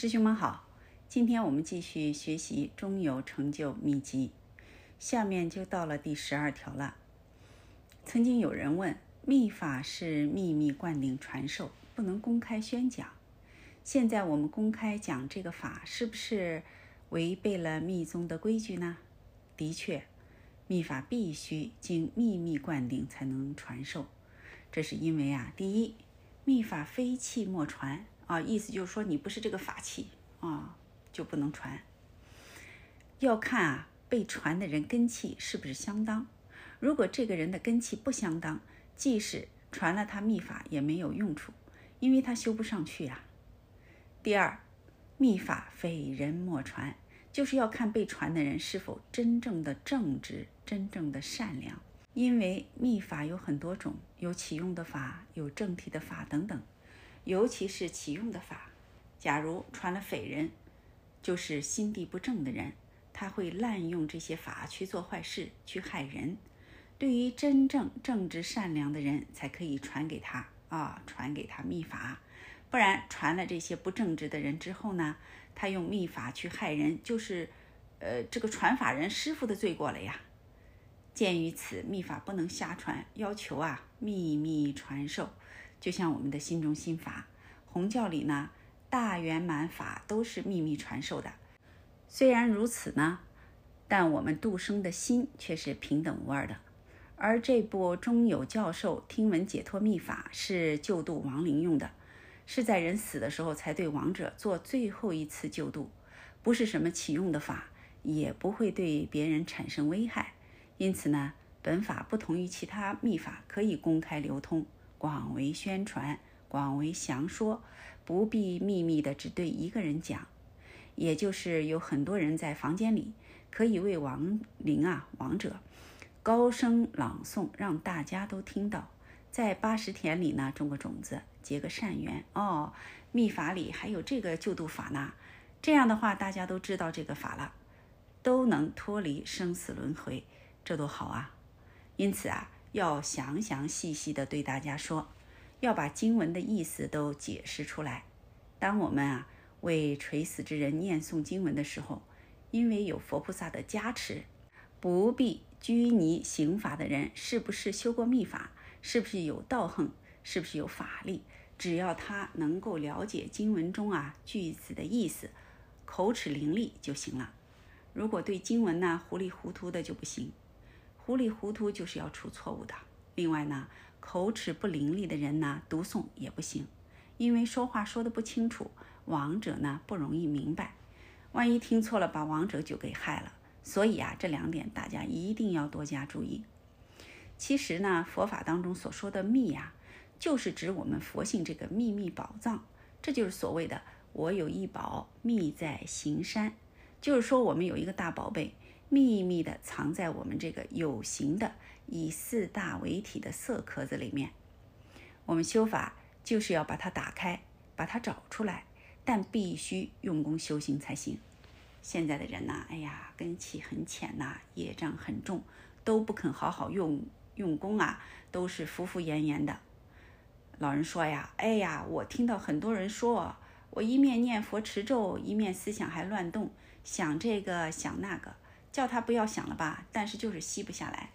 师兄们好，今天我们继续学习中有成就秘籍，下面就到了第十二条了。曾经有人问，秘法是秘密灌顶传授，不能公开宣讲。现在我们公开讲这个法，是不是违背了密宗的规矩呢？的确，秘法必须经秘密灌顶才能传授。这是因为啊，第一，秘法非气莫传。啊，意思就是说你不是这个法器啊，就不能传。要看啊，被传的人根气是不是相当。如果这个人的根气不相当，即使传了他秘法也没有用处，因为他修不上去啊。第二，秘法非人莫传，就是要看被传的人是否真正的正直、真正的善良。因为秘法有很多种，有启用的法，有正体的法等等。尤其是启用的法，假如传了匪人，就是心地不正的人，他会滥用这些法去做坏事，去害人。对于真正正直善良的人，才可以传给他啊，传给他秘法。不然传了这些不正直的人之后呢，他用秘法去害人，就是，呃，这个传法人师傅的罪过了呀。鉴于此，秘法不能瞎传，要求啊秘密传授。就像我们的心中心法，红教里呢，大圆满法都是秘密传授的。虽然如此呢，但我们度生的心却是平等无二的。而这部中有教授听闻解脱秘法是救度亡灵用的，是在人死的时候才对亡者做最后一次救度，不是什么启用的法，也不会对别人产生危害。因此呢，本法不同于其他秘法，可以公开流通。广为宣传，广为详说，不必秘密的只对一个人讲，也就是有很多人在房间里，可以为亡灵啊、亡者高声朗诵，让大家都听到。在八十田里呢，种个种子，结个善缘。哦，秘法里还有这个救度法呢。这样的话，大家都知道这个法了，都能脱离生死轮回，这多好啊！因此啊。要详详细细的对大家说，要把经文的意思都解释出来。当我们啊为垂死之人念诵经文的时候，因为有佛菩萨的加持，不必拘泥刑法的人是不是修过秘法，是不是有道行，是不是有法力，只要他能够了解经文中啊句子的意思，口齿伶俐就行了。如果对经文呢糊里糊涂的就不行。糊里糊涂就是要出错误的。另外呢，口齿不伶俐的人呢，读诵也不行，因为说话说的不清楚，亡者呢不容易明白，万一听错了，把亡者就给害了。所以啊，这两点大家一定要多加注意。其实呢，佛法当中所说的密呀，就是指我们佛性这个秘密宝藏，这就是所谓的“我有一宝，秘在行山”，就是说我们有一个大宝贝。秘密的藏在我们这个有形的以四大为体的色壳子里面。我们修法就是要把它打开，把它找出来，但必须用功修行才行。现在的人呐，哎呀，根气很浅呐，业障很重，都不肯好好用用功啊，都是敷敷衍衍的。老人说呀，哎呀，我听到很多人说，我一面念佛持咒，一面思想还乱动，想这个想那个。叫他不要想了吧，但是就是吸不下来。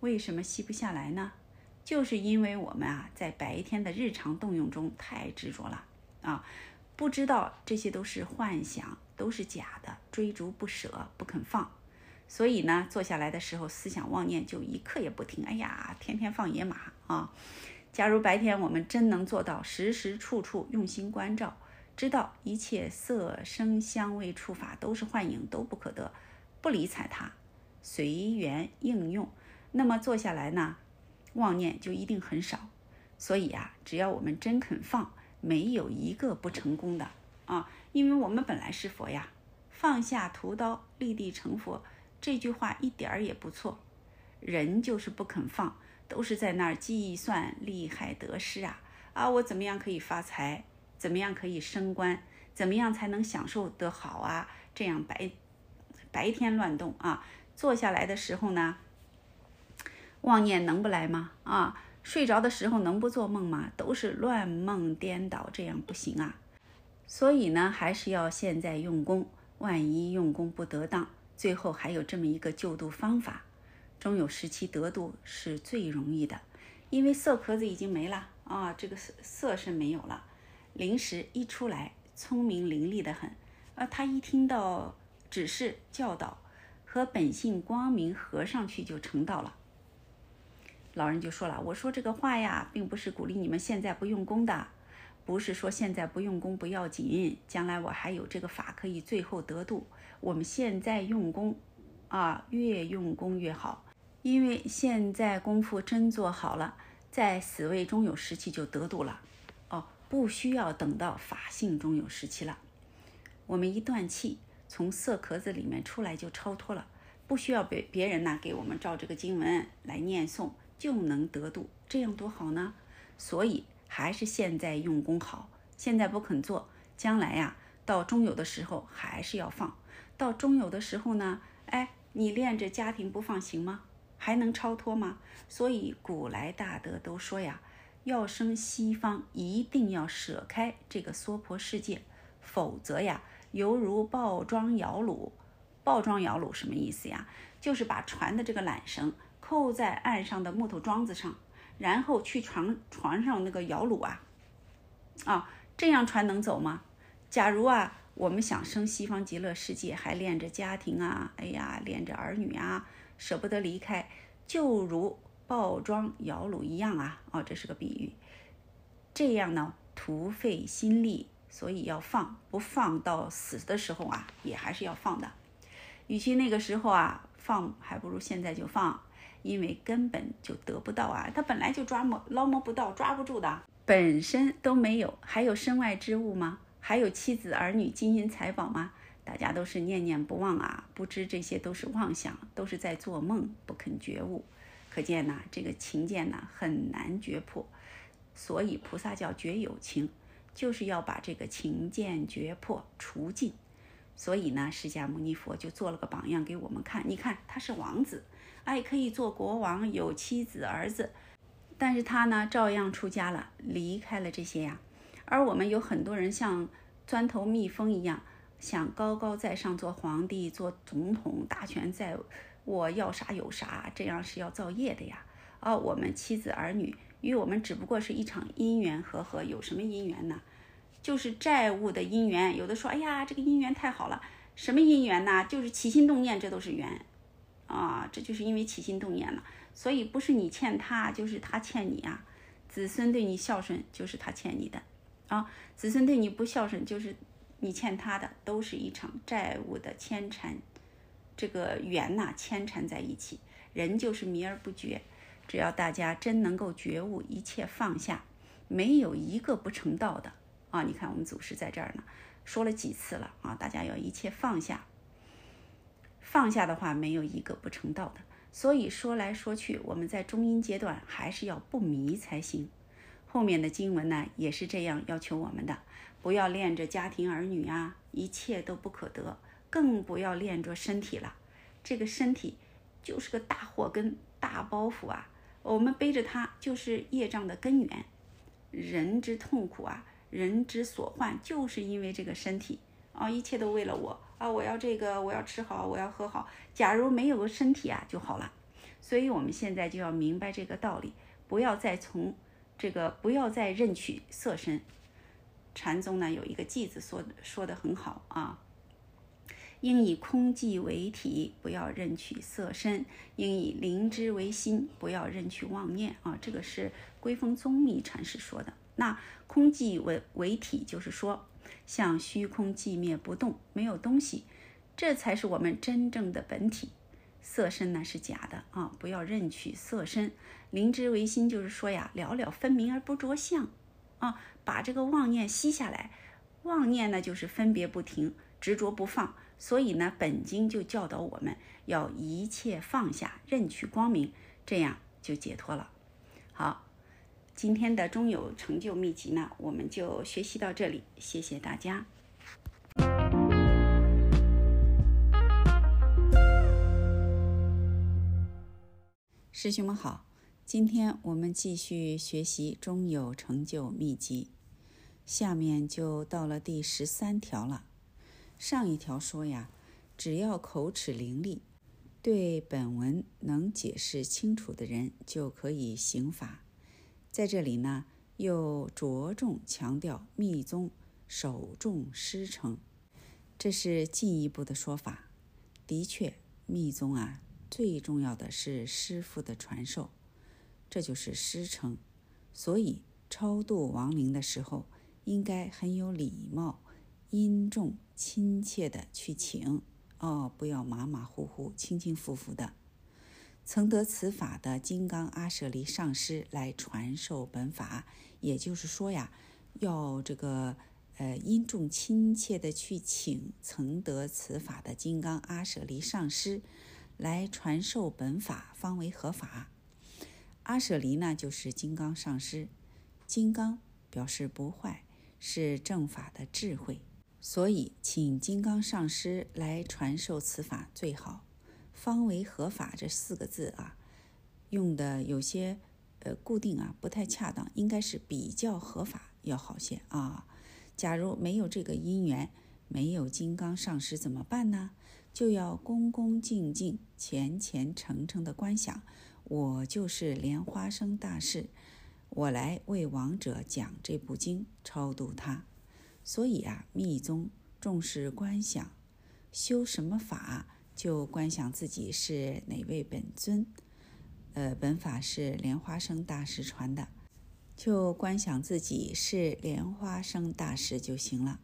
为什么吸不下来呢？就是因为我们啊，在白天的日常动用中太执着了啊，不知道这些都是幻想，都是假的，追逐不舍，不肯放。所以呢，坐下来的时候，思想妄念就一刻也不停。哎呀，天天放野马啊！假如白天我们真能做到时时处处用心关照，知道一切色声香味触法都是幻影，都不可得。不理睬它，随缘应用，那么坐下来呢，妄念就一定很少。所以啊，只要我们真肯放，没有一个不成功的啊。因为我们本来是佛呀，放下屠刀立地成佛，这句话一点儿也不错。人就是不肯放，都是在那儿计算利害得失啊啊！我怎么样可以发财？怎么样可以升官？怎么样才能享受得好啊？这样白。白天乱动啊，坐下来的时候呢，妄念能不来吗？啊，睡着的时候能不做梦吗？都是乱梦颠倒，这样不行啊。所以呢，还是要现在用功。万一用功不得当，最后还有这么一个救度方法。中有时期得度是最容易的，因为色壳子已经没了啊，这个色色是没有了。灵石一出来，聪明伶俐的很，啊，他一听到指示教导，和本性光明合上去就成道了。老人就说了：“我说这个话呀，并不是鼓励你们现在不用功的。”不是说现在不用功不要紧，将来我还有这个法可以最后得度。我们现在用功，啊，越用功越好，因为现在功夫真做好了，在死位中有时期就得度了。哦，不需要等到法性中有时期了。我们一断气，从色壳子里面出来就超脱了，不需要别别人呢给我们照这个经文来念诵就能得度，这样多好呢。所以。还是现在用功好，现在不肯做，将来呀，到中有的时候还是要放。到中有的时候呢，哎，你恋着家庭不放行吗？还能超脱吗？所以古来大德都说呀，要生西方，一定要舍开这个娑婆世界，否则呀，犹如抱桩摇橹。抱桩摇橹什么意思呀？就是把船的这个缆绳扣在岸上的木头桩子上。然后去船船上那个摇橹啊，啊，这样船能走吗？假如啊，我们想生西方极乐世界，还恋着家庭啊，哎呀，恋着儿女啊，舍不得离开，就如抱桩摇橹一样啊，哦，这是个比喻。这样呢，徒费心力，所以要放，不放到死的时候啊，也还是要放的。与其那个时候啊放，还不如现在就放。因为根本就得不到啊，他本来就抓摸捞摸不到，抓不住的，本身都没有，还有身外之物吗？还有妻子儿女、金银财宝吗？大家都是念念不忘啊，不知这些都是妄想，都是在做梦，不肯觉悟。可见呐，这个情见呐很难觉破，所以菩萨叫觉有情，就是要把这个情见觉破除尽。所以呢，释迦牟尼佛就做了个榜样给我们看，你看他是王子。哎，可以做国王，有妻子儿子，但是他呢，照样出家了，离开了这些呀。而我们有很多人像钻头蜜蜂一样，想高高在上做皇帝、做总统，大权在握，要啥有啥，这样是要造业的呀。啊，我们妻子儿女与我们只不过是一场因缘和合，有什么因缘呢？就是债务的因缘。有的说，哎呀，这个姻缘太好了，什么姻缘呢？就是起心动念，这都是缘。啊，这就是因为起心动念了，所以不是你欠他，就是他欠你啊。子孙对你孝顺，就是他欠你的啊；子孙对你不孝顺，就是你欠他的，都是一场债务的牵缠，这个缘呐牵缠在一起。人就是迷而不觉，只要大家真能够觉悟，一切放下，没有一个不成道的啊。你看我们祖师在这儿呢，说了几次了啊，大家要一切放下。放下的话，没有一个不成道的。所以说来说去，我们在中阴阶段还是要不迷才行。后面的经文呢，也是这样要求我们的：不要恋着家庭儿女啊，一切都不可得；更不要恋着身体了。这个身体就是个大祸根、大包袱啊，我们背着它就是业障的根源。人之痛苦啊，人之所患，就是因为这个身体啊，一切都为了我。啊，我要这个，我要吃好，我要喝好。假如没有个身体啊，就好了。所以，我们现在就要明白这个道理，不要再从这个，不要再认取色身。禅宗呢有一个偈子说说的很好啊，应以空寂为体，不要任取色身；应以灵知为心，不要任取妄念啊。这个是归峰宗密禅师说的。那空寂为为体，就是说。像虚空寂灭不动，没有东西，这才是我们真正的本体。色身呢是假的啊，不要任取色身。灵知为心，就是说呀，了了分明而不着相啊，把这个妄念吸下来。妄念呢就是分别不停，执着不放。所以呢，本经就教导我们要一切放下，认取光明，这样就解脱了。好。今天的中有成就秘籍呢，我们就学习到这里，谢谢大家。师兄们好，今天我们继续学习中有成就秘籍。下面就到了第十三条了。上一条说呀，只要口齿伶俐，对本文能解释清楚的人就可以行法。在这里呢，又着重强调密宗首重师承，这是进一步的说法。的确，密宗啊，最重要的是师傅的传授，这就是师承。所以超度亡灵的时候，应该很有礼貌、殷重、亲切的去请哦，不要马马虎虎、轻轻浮浮的。曾得此法的金刚阿舍离上师来传授本法，也就是说呀，要这个呃殷重亲切的去请曾得此法的金刚阿舍离上师来传授本法，方为合法。阿舍离呢，就是金刚上师，金刚表示不坏，是正法的智慧，所以请金刚上师来传授此法最好。方为合法这四个字啊，用的有些呃固定啊，不太恰当，应该是比较合法要好些啊。假如没有这个因缘，没有金刚上师怎么办呢？就要恭恭敬敬、虔虔诚诚的观想，我就是莲花生大士，我来为亡者讲这部经，超度他。所以啊，密宗重视观想，修什么法？就观想自己是哪位本尊，呃，本法是莲花生大师传的，就观想自己是莲花生大师就行了。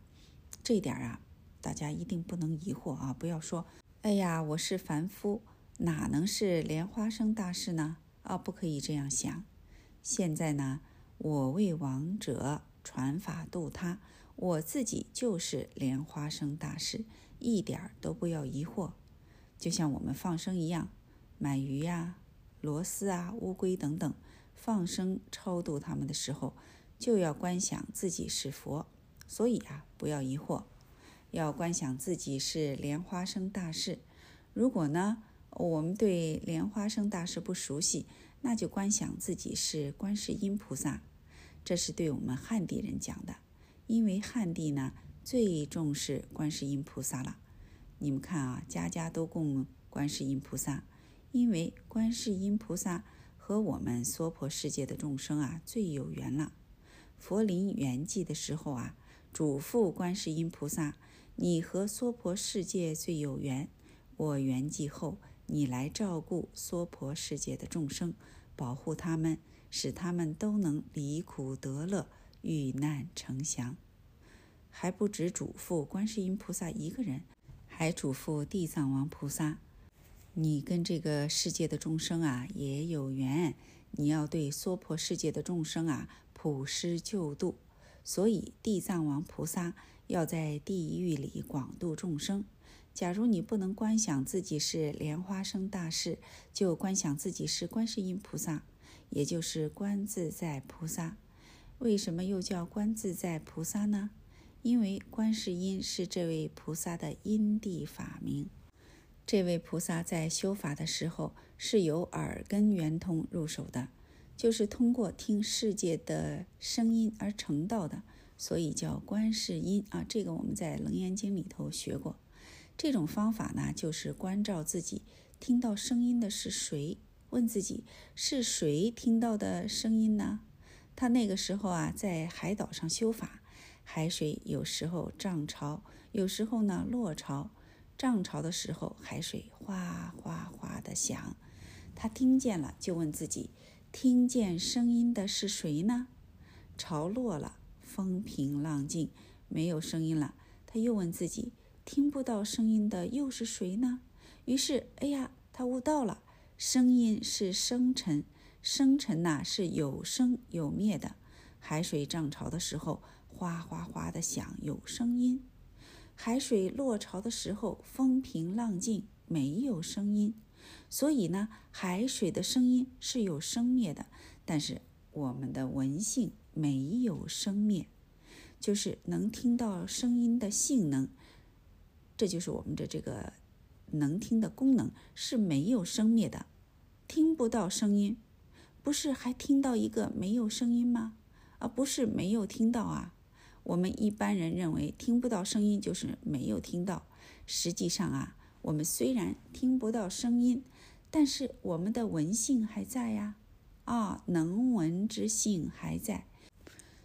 这点啊，大家一定不能疑惑啊！不要说，哎呀，我是凡夫，哪能是莲花生大师呢？啊，不可以这样想。现在呢，我为王者传法度他，我自己就是莲花生大师，一点儿都不要疑惑。就像我们放生一样，买鱼呀、螺丝啊、乌龟等等，放生超度他们的时候，就要观想自己是佛。所以啊，不要疑惑，要观想自己是莲花生大士。如果呢，我们对莲花生大士不熟悉，那就观想自己是观世音菩萨。这是对我们汉地人讲的，因为汉地呢最重视观世音菩萨了。你们看啊，家家都供观世音菩萨，因为观世音菩萨和我们娑婆世界的众生啊最有缘了。佛临圆寂的时候啊，嘱咐观世音菩萨：“你和娑婆世界最有缘，我圆寂后，你来照顾娑婆世界的众生，保护他们，使他们都能离苦得乐，遇难成祥。”还不止嘱咐观世音菩萨一个人。还嘱咐地藏王菩萨：“你跟这个世界的众生啊也有缘，你要对娑婆世界的众生啊普施救度。所以地藏王菩萨要在地狱里广度众生。假如你不能观想自己是莲花生大士，就观想自己是观世音菩萨，也就是观自在菩萨。为什么又叫观自在菩萨呢？”因为观世音是这位菩萨的因地法名，这位菩萨在修法的时候是由耳根圆通入手的，就是通过听世界的声音而成道的，所以叫观世音啊。这个我们在《楞严经》里头学过。这种方法呢，就是关照自己听到声音的是谁，问自己是谁听到的声音呢？他那个时候啊，在海岛上修法。海水有时候涨潮，有时候呢落潮。涨潮的时候，海水哗哗哗的响。他听见了，就问自己：听见声音的是谁呢？潮落了，风平浪静，没有声音了。他又问自己：听不到声音的又是谁呢？于是，哎呀，他悟到了，声音是生尘，生尘呐是有生有灭的。海水涨潮的时候。哗哗哗的响，有声音；海水落潮的时候，风平浪静，没有声音。所以呢，海水的声音是有生灭的，但是我们的闻性没有生灭，就是能听到声音的性能，这就是我们的这个能听的功能是没有生灭的。听不到声音，不是还听到一个没有声音吗？啊，不是没有听到啊。我们一般人认为听不到声音就是没有听到，实际上啊，我们虽然听不到声音，但是我们的闻性还在呀，啊，能闻之性还在。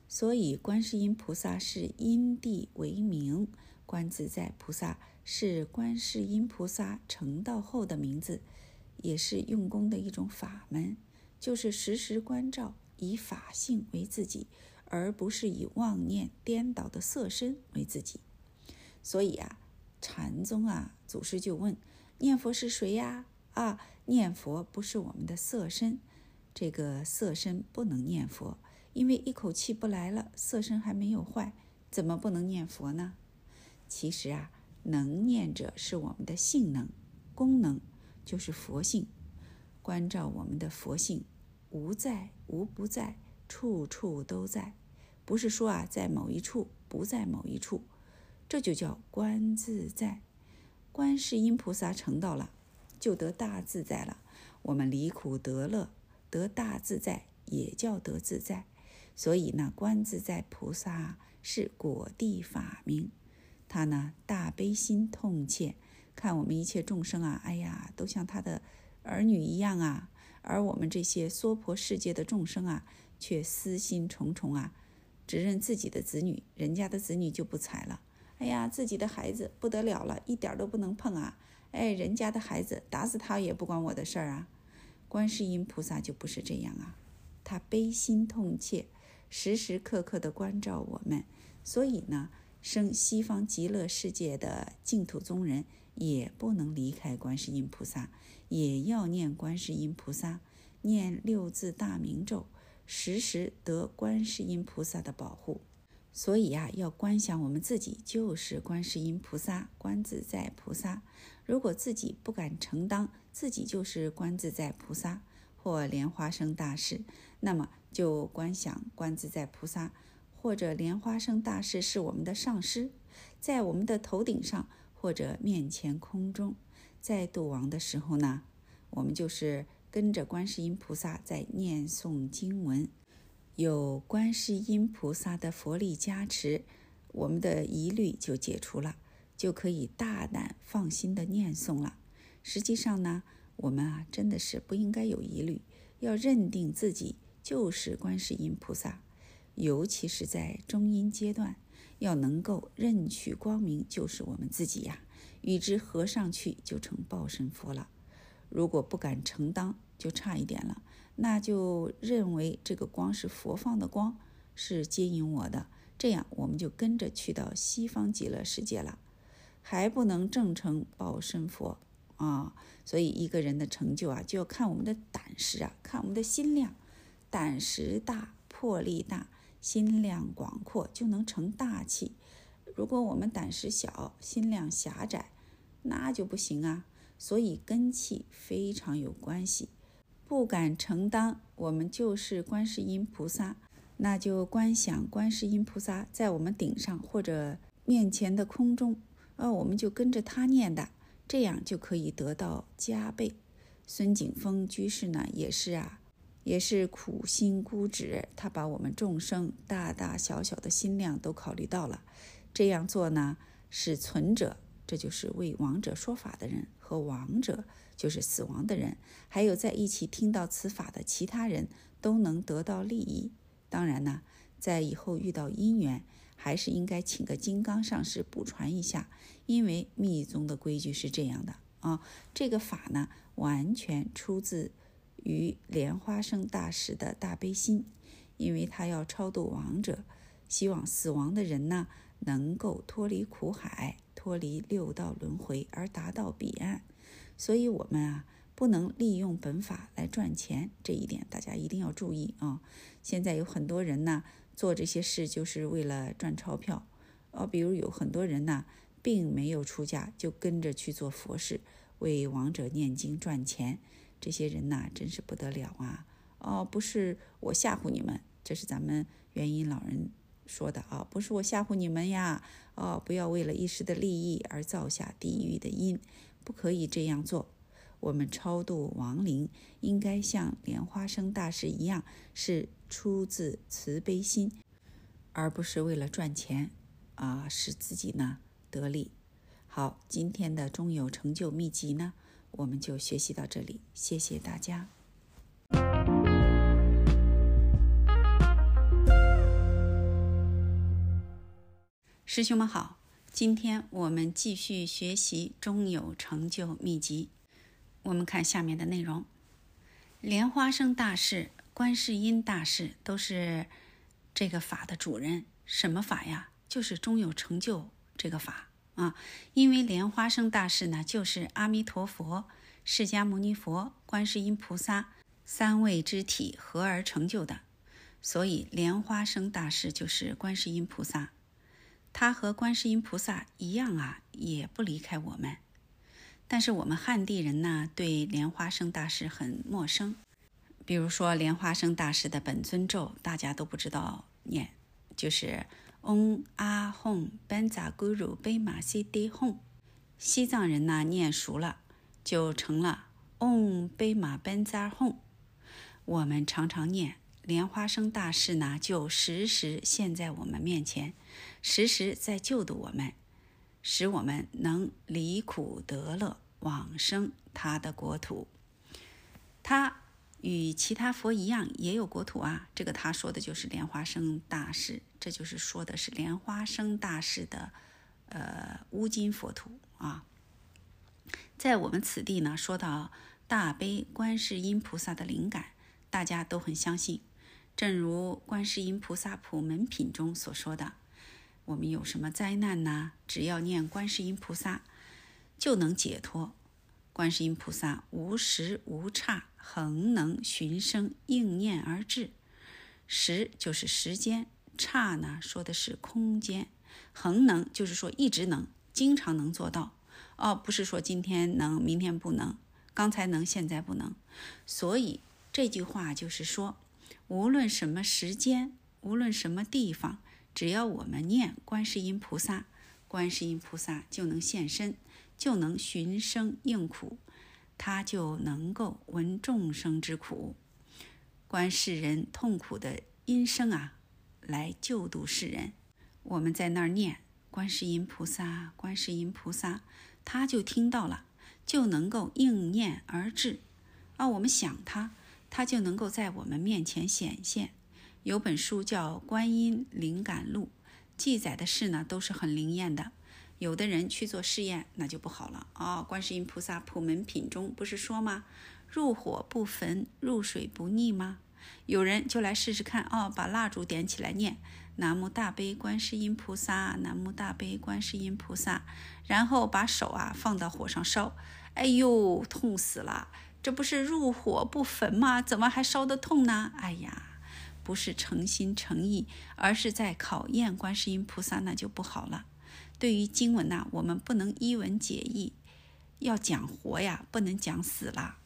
所以，观世音菩萨是因地为名，观自在菩萨是观世音菩萨成道后的名字，也是用功的一种法门，就是时时关照，以法性为自己。而不是以妄念颠倒的色身为自己，所以啊，禅宗啊，祖师就问：念佛是谁呀？啊，念佛不是我们的色身，这个色身不能念佛，因为一口气不来了，色身还没有坏，怎么不能念佛呢？其实啊，能念者是我们的性能、功能，就是佛性，关照我们的佛性，无在无不在，处处都在。不是说啊，在某一处不在某一处，这就叫观自在。观世音菩萨成道了，就得大自在了。我们离苦得乐，得大自在，也叫得自在。所以呢，观自在菩萨是果地法名。他呢，大悲心痛切，看我们一切众生啊，哎呀，都像他的儿女一样啊。而我们这些娑婆世界的众生啊，却私心重重啊。只认自己的子女，人家的子女就不睬了。哎呀，自己的孩子不得了了，一点都不能碰啊！哎，人家的孩子打死他也不关我的事儿啊！观世音菩萨就不是这样啊，他悲心痛切，时时刻刻的关照我们。所以呢，生西方极乐世界的净土宗人也不能离开观世音菩萨，也要念观世音菩萨，念六字大明咒。时时得观世音菩萨的保护，所以呀，要观想我们自己就是观世音菩萨、观自在菩萨。如果自己不敢承当自己就是观自在菩萨或莲花生大士，那么就观想观自在菩萨或者莲花生大士是我们的上师，在我们的头顶上或者面前空中，在度亡的时候呢，我们就是。跟着观世音菩萨在念诵经文，有观世音菩萨的佛力加持，我们的疑虑就解除了，就可以大胆放心的念诵了。实际上呢，我们啊真的是不应该有疑虑，要认定自己就是观世音菩萨，尤其是在中阴阶段，要能够认取光明就是我们自己呀，与之合上去就成报身佛了。如果不敢承当，就差一点了。那就认为这个光是佛放的光，是接引我的，这样我们就跟着去到西方极乐世界了，还不能正成报身佛啊！所以一个人的成就啊，就要看我们的胆识啊，看我们的心量。胆识大，魄力大，心量广阔，就能成大器。如果我们胆识小，心量狭窄，那就不行啊。所以根气非常有关系，不敢承担，我们就是观世音菩萨，那就观想观世音菩萨在我们顶上或者面前的空中，呃，我们就跟着他念的，这样就可以得到加倍。孙景峰居士呢，也是啊，也是苦心孤诣，他把我们众生大大小小的心量都考虑到了，这样做呢，是存者。这就是为亡者说法的人和亡者，就是死亡的人，还有在一起听到此法的其他人都能得到利益。当然呢，在以后遇到因缘，还是应该请个金刚上师补传一下，因为密宗的规矩是这样的啊。这个法呢，完全出自于莲花生大师的大悲心，因为他要超度亡者，希望死亡的人呢能够脱离苦海。脱离六道轮回而达到彼岸，所以我们啊不能利用本法来赚钱，这一点大家一定要注意啊！现在有很多人呢做这些事就是为了赚钞票，哦，比如有很多人呢并没有出家就跟着去做佛事，为亡者念经赚钱，这些人呐真是不得了啊！哦，不是我吓唬你们，这是咱们元音老人。说的啊，不是我吓唬你们呀，哦，不要为了一时的利益而造下地狱的因，不可以这样做。我们超度亡灵，应该像莲花生大师一样，是出自慈悲心，而不是为了赚钱啊，使自己呢得利。好，今天的中有成就秘籍呢，我们就学习到这里，谢谢大家。师兄们好，今天我们继续学习中有成就秘籍。我们看下面的内容：莲花生大士、观世音大士都是这个法的主人。什么法呀？就是中有成就这个法啊。因为莲花生大士呢，就是阿弥陀佛、释迦牟尼佛、观世音菩萨三位之体合而成就的，所以莲花生大士就是观世音菩萨。他和观世音菩萨一样啊，也不离开我们。但是我们汉地人呢，对莲花生大师很陌生。比如说莲花生大师的本尊咒，大家都不知道念，就是嗡阿吽班扎咕噜贝玛西迪吽。西藏人呢念熟了，就成了嗡贝玛班扎吽。我们常常念。莲花生大士呢，就时时现在我们面前，时时在救度我们，使我们能离苦得乐，往生他的国土。他与其他佛一样，也有国土啊。这个他说的就是莲花生大士，这就是说的是莲花生大士的呃乌金佛土啊。在我们此地呢，说到大悲观世音菩萨的灵感，大家都很相信。正如观世音菩萨普门品中所说的，我们有什么灾难呢？只要念观世音菩萨，就能解脱。观世音菩萨无时无刹，恒能寻声应念而至。时就是时间，刹呢说的是空间，恒能就是说一直能，经常能做到。哦，不是说今天能，明天不能，刚才能，现在不能。所以这句话就是说。无论什么时间，无论什么地方，只要我们念观世音菩萨，观世音菩萨就能现身，就能寻声应苦，他就能够闻众生之苦，观世人痛苦的音声啊，来救度世人。我们在那儿念观世音菩萨，观世音菩萨，他就听到了，就能够应念而至。啊，我们想他。他就能够在我们面前显现。有本书叫《观音灵感录》，记载的事呢都是很灵验的。有的人去做试验，那就不好了啊！观世音菩萨普门品中不是说吗？入火不焚，入水不溺吗？有人就来试试看哦，把蜡烛点起来念“南无大悲观世音菩萨，南无大悲观世音菩萨”，然后把手啊放到火上烧，哎呦，痛死了！这不是入火不焚吗？怎么还烧得痛呢？哎呀，不是诚心诚意，而是在考验观世音菩萨，那就不好了。对于经文呐，我们不能一文解义，要讲活呀，不能讲死了。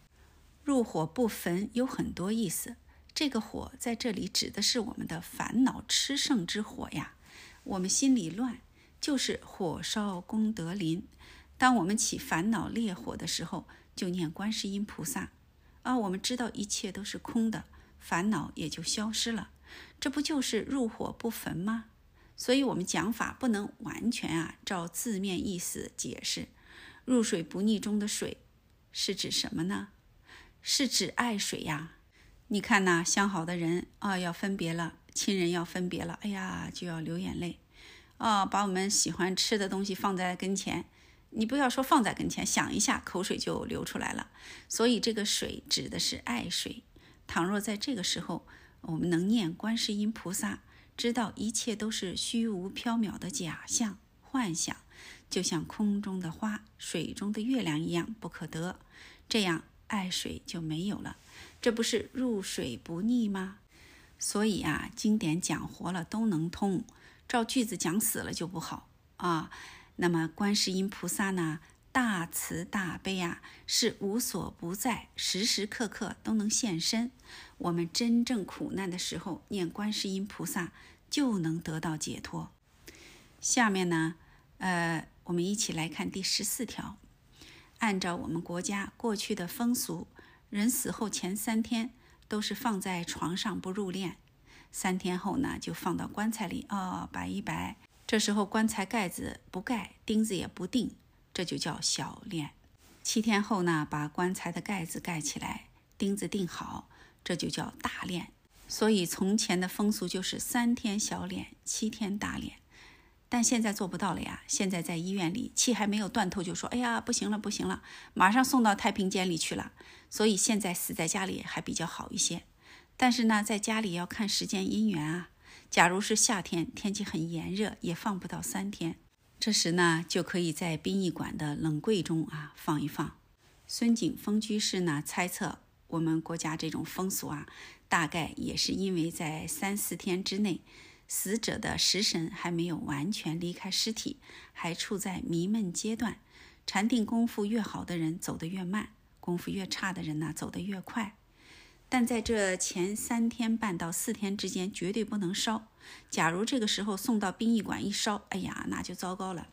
入火不焚有很多意思，这个火在这里指的是我们的烦恼炽盛之火呀。我们心里乱，就是火烧功德林。当我们起烦恼烈火的时候，就念观世音菩萨，啊，我们知道一切都是空的，烦恼也就消失了。这不就是入火不焚吗？所以，我们讲法不能完全啊照字面意思解释。入水不溺中的水是指什么呢？是指爱水呀。你看呐，相好的人啊要分别了，亲人要分别了，哎呀就要流眼泪，啊，把我们喜欢吃的东西放在跟前。你不要说放在跟前，想一下，口水就流出来了。所以这个水指的是爱水。倘若在这个时候，我们能念观世音菩萨，知道一切都是虚无缥缈的假象、幻想，就像空中的花、水中的月亮一样不可得。这样爱水就没有了。这不是入水不腻吗？所以啊，经典讲活了都能通，照句子讲死了就不好啊。那么，观世音菩萨呢？大慈大悲啊，是无所不在，时时刻刻都能现身。我们真正苦难的时候，念观世音菩萨就能得到解脱。下面呢，呃，我们一起来看第十四条。按照我们国家过去的风俗，人死后前三天都是放在床上不入殓。三天后呢就放到棺材里啊，摆一摆。这时候棺材盖子不盖，钉子也不钉，这就叫小殓。七天后呢，把棺材的盖子盖起来，钉子钉好，这就叫大殓。所以从前的风俗就是三天小殓，七天大殓。但现在做不到了呀！现在在医院里，气还没有断透，就说：“哎呀，不行了，不行了，马上送到太平间里去了。”所以现在死在家里还比较好一些。但是呢，在家里要看时间姻缘啊。假如是夏天，天气很炎热，也放不到三天。这时呢，就可以在殡仪馆的冷柜中啊放一放。孙景峰居士呢猜测，我们国家这种风俗啊，大概也是因为在三四天之内。死者的食神还没有完全离开尸体，还处在迷闷阶段。禅定功夫越好的人走得越慢，功夫越差的人呢走得越快。但在这前三天半到四天之间，绝对不能烧。假如这个时候送到殡仪馆一烧，哎呀，那就糟糕了，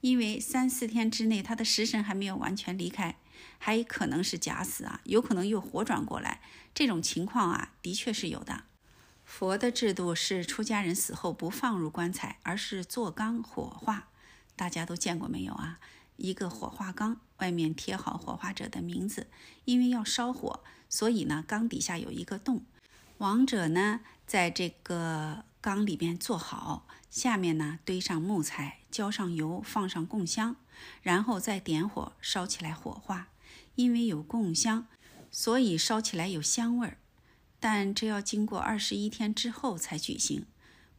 因为三四天之内他的食神还没有完全离开，还可能是假死啊，有可能又活转过来。这种情况啊，的确是有的。佛的制度是出家人死后不放入棺材，而是做缸火化。大家都见过没有啊？一个火化缸，外面贴好火化者的名字。因为要烧火，所以呢，缸底下有一个洞。亡者呢，在这个缸里边坐好，下面呢堆上木材，浇上油，放上供香，然后再点火烧起来火化。因为有供香，所以烧起来有香味儿。但这要经过二十一天之后才举行，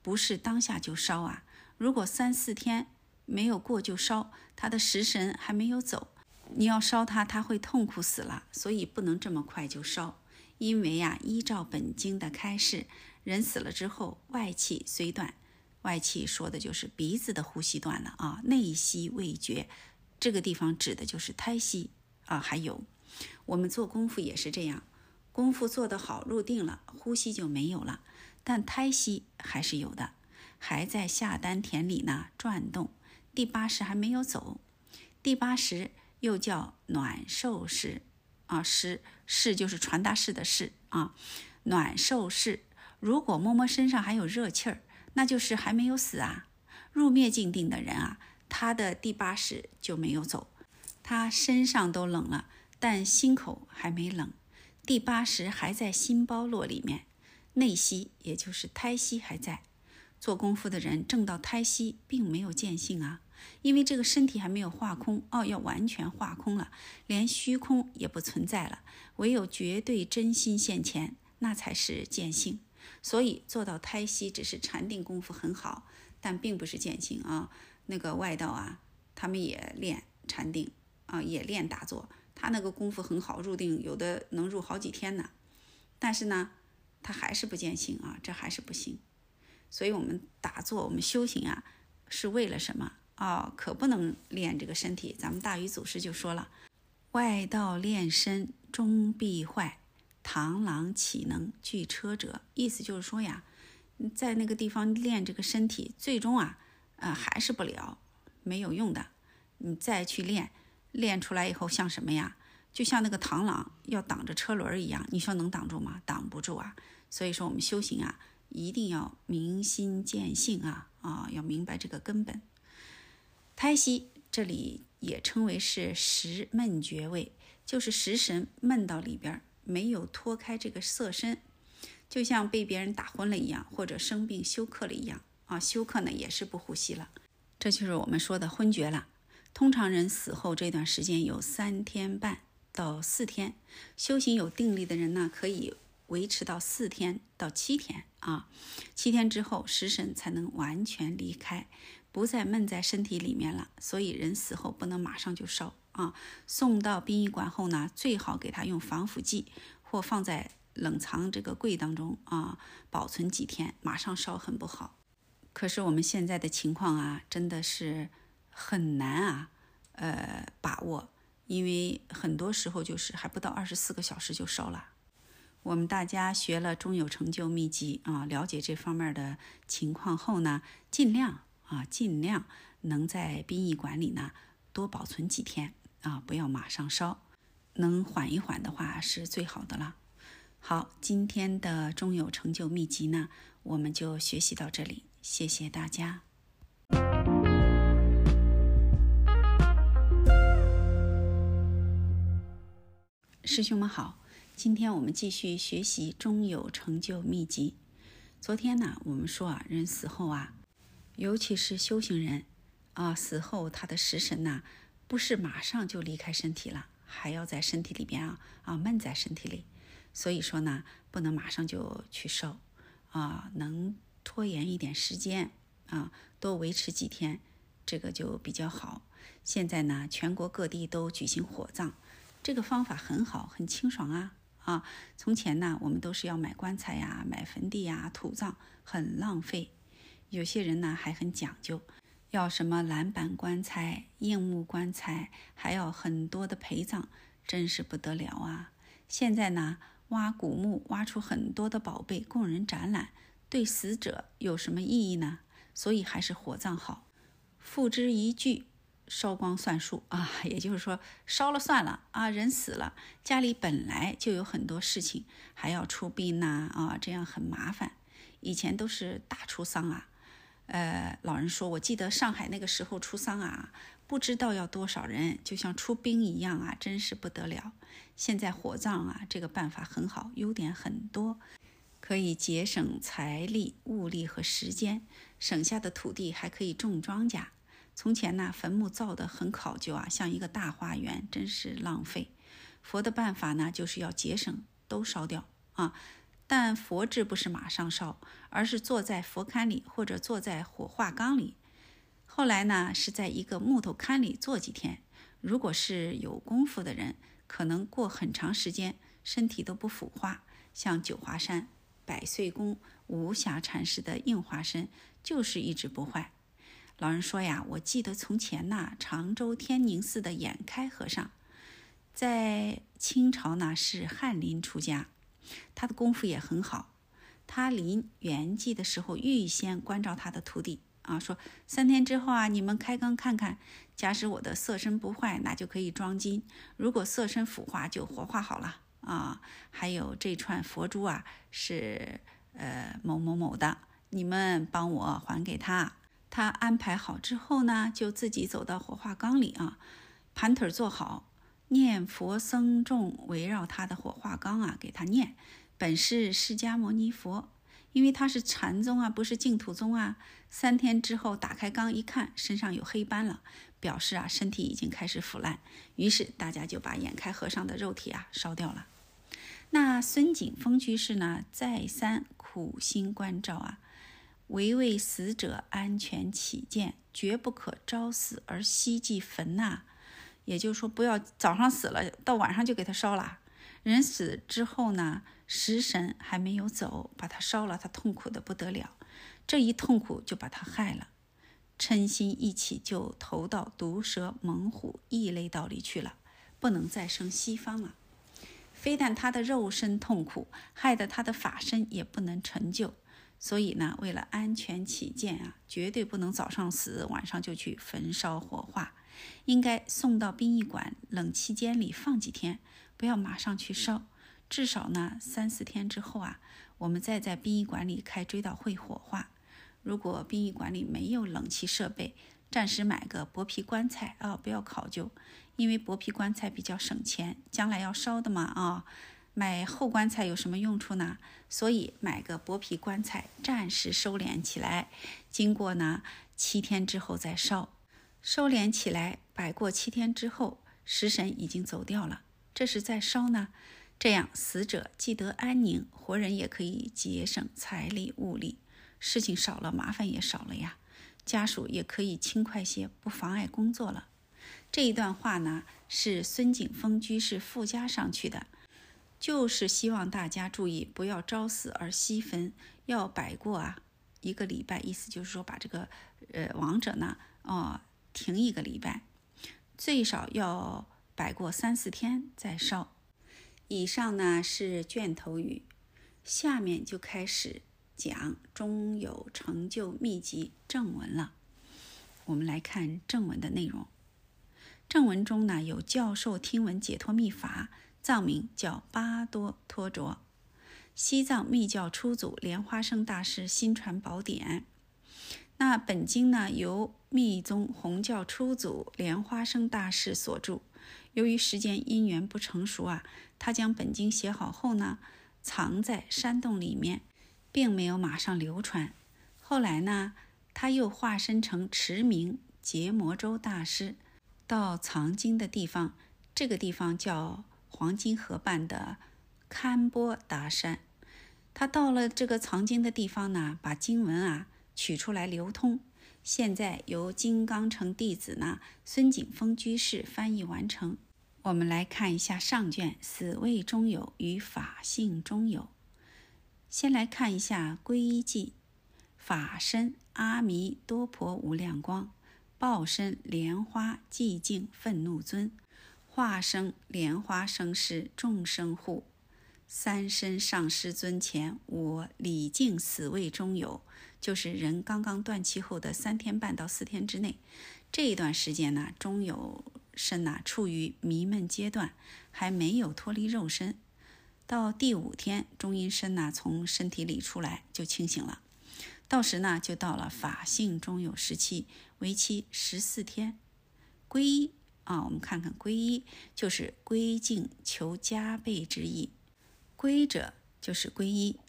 不是当下就烧啊！如果三四天没有过就烧，他的食神还没有走，你要烧他，他会痛苦死了。所以不能这么快就烧，因为呀，依照本经的开示，人死了之后，外气虽断，外气说的就是鼻子的呼吸断了啊，内息未绝，这个地方指的就是胎息啊。还有，我们做功夫也是这样。功夫做得好，入定了，呼吸就没有了，但胎息还是有的，还在下丹田里呢转动。第八识还没有走，第八识又叫暖受识啊，识识就是传达室的室啊，暖受识。如果摸摸身上还有热气儿，那就是还没有死啊。入灭静定的人啊，他的第八识就没有走，他身上都冷了，但心口还没冷。第八识还在心包络里面，内息也就是胎息还在。做功夫的人正到胎息，并没有见性啊，因为这个身体还没有化空哦，要完全化空了，连虚空也不存在了，唯有绝对真心现前，那才是见性。所以做到胎息只是禅定功夫很好，但并不是见性啊。那个外道啊，他们也练禅定啊，也练打坐。他那个功夫很好，入定有的能入好几天呢，但是呢，他还是不见性啊，这还是不行。所以，我们打坐，我们修行啊，是为了什么啊？可不能练这个身体。咱们大禹祖师就说了：“外道练身终必坏，螳螂岂能拒车者？”意思就是说呀，在那个地方练这个身体，最终啊，呃，还是不了，没有用的。你再去练。练出来以后像什么呀？就像那个螳螂要挡着车轮一样，你说能挡住吗？挡不住啊！所以说我们修行啊，一定要明心见性啊啊，要明白这个根本。胎息这里也称为是食闷绝位，就是食神闷到里边，没有脱开这个色身，就像被别人打昏了一样，或者生病休克了一样啊。休克呢也是不呼吸了，这就是我们说的昏厥了。通常人死后这段时间有三天半到四天，修行有定力的人呢，可以维持到四天到七天啊。七天之后，食神才能完全离开，不再闷在身体里面了。所以人死后不能马上就烧啊。送到殡仪馆后呢，最好给他用防腐剂，或放在冷藏这个柜当中啊，保存几天，马上烧很不好。可是我们现在的情况啊，真的是。很难啊，呃，把握，因为很多时候就是还不到二十四个小时就烧了。我们大家学了中有成就秘籍啊，了解这方面的情况后呢，尽量啊，尽量能在殡仪馆里呢多保存几天啊，不要马上烧，能缓一缓的话是最好的了。好，今天的中有成就秘籍呢，我们就学习到这里，谢谢大家。师兄们好，今天我们继续学习中有成就秘籍。昨天呢，我们说啊，人死后啊，尤其是修行人啊，死后他的食神呐，不是马上就离开身体了，还要在身体里边啊啊闷在身体里。所以说呢，不能马上就去烧，啊，能拖延一点时间，啊，多维持几天，这个就比较好。现在呢，全国各地都举行火葬，这个方法很好，很清爽啊，啊。从前呢，我们都是要买棺材呀、买坟地呀、土葬，很浪费。有些人呢还很讲究，要什么蓝板棺材、硬木棺材，还要很多的陪葬，真是不得了啊。现在呢。挖古墓，挖出很多的宝贝供人展览，对死者有什么意义呢？所以还是火葬好，付之一炬，烧光算数啊！也就是说，烧了算了啊！人死了，家里本来就有很多事情，还要出殡呐啊，这样很麻烦。以前都是大出丧啊，呃，老人说，我记得上海那个时候出丧啊。不知道要多少人，就像出兵一样啊，真是不得了。现在火葬啊，这个办法很好，优点很多，可以节省财力、物力和时间，省下的土地还可以种庄稼。从前呢，坟墓造得很考究啊，像一个大花园，真是浪费。佛的办法呢，就是要节省，都烧掉啊。但佛制不是马上烧，而是坐在佛龛里或者坐在火化缸里。后来呢，是在一个木头龛里坐几天。如果是有功夫的人，可能过很长时间，身体都不腐化。像九华山百岁宫无暇禅师的硬化身，就是一直不坏。老人说呀，我记得从前呐，常州天宁寺的眼开和尚，在清朝呢是翰林出家，他的功夫也很好。他临圆寂的时候，预先关照他的徒弟。啊，说三天之后啊，你们开缸看看，假使我的色身不坏，那就可以装金；如果色身腐化，就火化好了啊。还有这串佛珠啊，是呃某某某的，你们帮我还给他。他安排好之后呢，就自己走到火化缸里啊，盘腿坐好，念佛僧众围绕他的火化缸啊，给他念：本是释迦牟尼佛。因为他是禅宗啊，不是净土宗啊。三天之后打开缸一看，身上有黑斑了，表示啊身体已经开始腐烂。于是大家就把眼开和尚的肉体啊烧掉了。那孙景峰居士呢，再三苦心关照啊，唯为死者安全起见，绝不可朝死而夕祭坟呐。也就是说，不要早上死了，到晚上就给他烧了。人死之后呢？食神还没有走，把他烧了，他痛苦的不得了。这一痛苦就把他害了，嗔心一起就投到毒蛇、猛虎、异类道里去了，不能再生西方了。非但他的肉身痛苦，害得他的法身也不能成就。所以呢，为了安全起见啊，绝对不能早上死，晚上就去焚烧火化，应该送到殡仪馆冷气间里放几天，不要马上去烧。至少呢，三四天之后啊，我们再在殡仪馆里开追悼会火化。如果殡仪馆里没有冷气设备，暂时买个薄皮棺材啊，不要考究，因为薄皮棺材比较省钱，将来要烧的嘛啊。买厚棺材有什么用处呢？所以买个薄皮棺材，暂时收敛起来。经过呢七天之后再烧，收敛起来，摆过七天之后，食神已经走掉了，这是在烧呢。这样，死者既得安宁，活人也可以节省财力物力，事情少了，麻烦也少了呀。家属也可以轻快些，不妨碍工作了。这一段话呢，是孙景峰居士附加上去的，就是希望大家注意，不要朝死而夕焚，要摆过啊一个礼拜。意思就是说，把这个呃亡者呢，哦停一个礼拜，最少要摆过三四天再烧。以上呢是卷头语，下面就开始讲中有成就秘籍正文了。我们来看正文的内容。正文中呢有教授听闻解脱秘法，藏名叫巴多托卓。西藏密教初祖莲花生大师新传宝典。那本经呢，由密宗弘教初祖莲花生大师所著。由于时间因缘不成熟啊，他将本经写好后呢，藏在山洞里面，并没有马上流传。后来呢，他又化身成持名结魔州大师，到藏经的地方，这个地方叫黄金河畔的堪波达山。他到了这个藏经的地方呢，把经文啊取出来流通。现在由金刚城弟子呢孙景峰居士翻译完成。我们来看一下上卷“死位中有”与“法性中有”。先来看一下皈依记：法身阿弥多婆无量光，报身莲花寂静愤怒尊，化生莲花生师众生护。三身上师尊前，我礼敬死位中有。就是人刚刚断气后的三天半到四天之内，这一段时间呢，中有身呐处于迷闷阶段，还没有脱离肉身。到第五天，中阴身呐从身体里出来就清醒了。到时呢，就到了法性中有时期，为期十四天。皈依啊，我们看看皈依，就是归敬求加倍之意。归者就是皈依，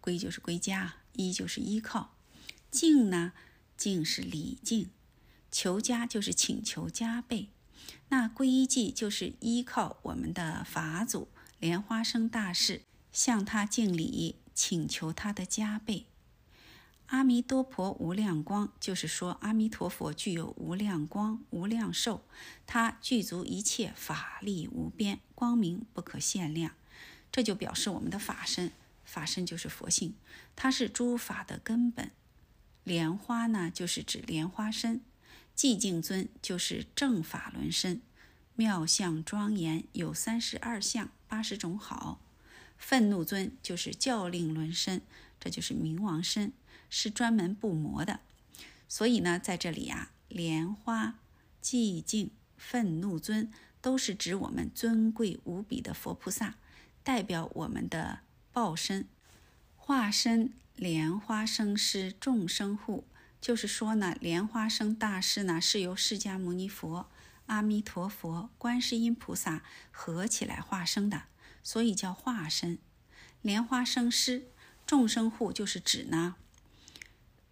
归就是归家，依就是依靠。敬呢，敬是礼敬；求加就是请求加倍。那皈依记就是依靠我们的法祖莲花生大士，向他敬礼，请求他的加倍。阿弥多婆无量光，就是说阿弥陀佛具有无量光、无量寿，他具足一切法力无边，光明不可限量。这就表示我们的法身，法身就是佛性，它是诸法的根本。莲花呢，就是指莲花身；寂静尊就是正法轮身；妙相庄严有三十二相，八十种好；愤怒尊就是教令轮身，这就是冥王身，是专门布魔的。所以呢，在这里呀，莲花、寂静、愤怒尊都是指我们尊贵无比的佛菩萨，代表我们的报身化身。莲花生师众生护，就是说呢，莲花生大师呢是由释迦牟尼佛、阿弥陀佛、观世音菩萨合起来化生的，所以叫化身。莲花生师众生护，就是指呢，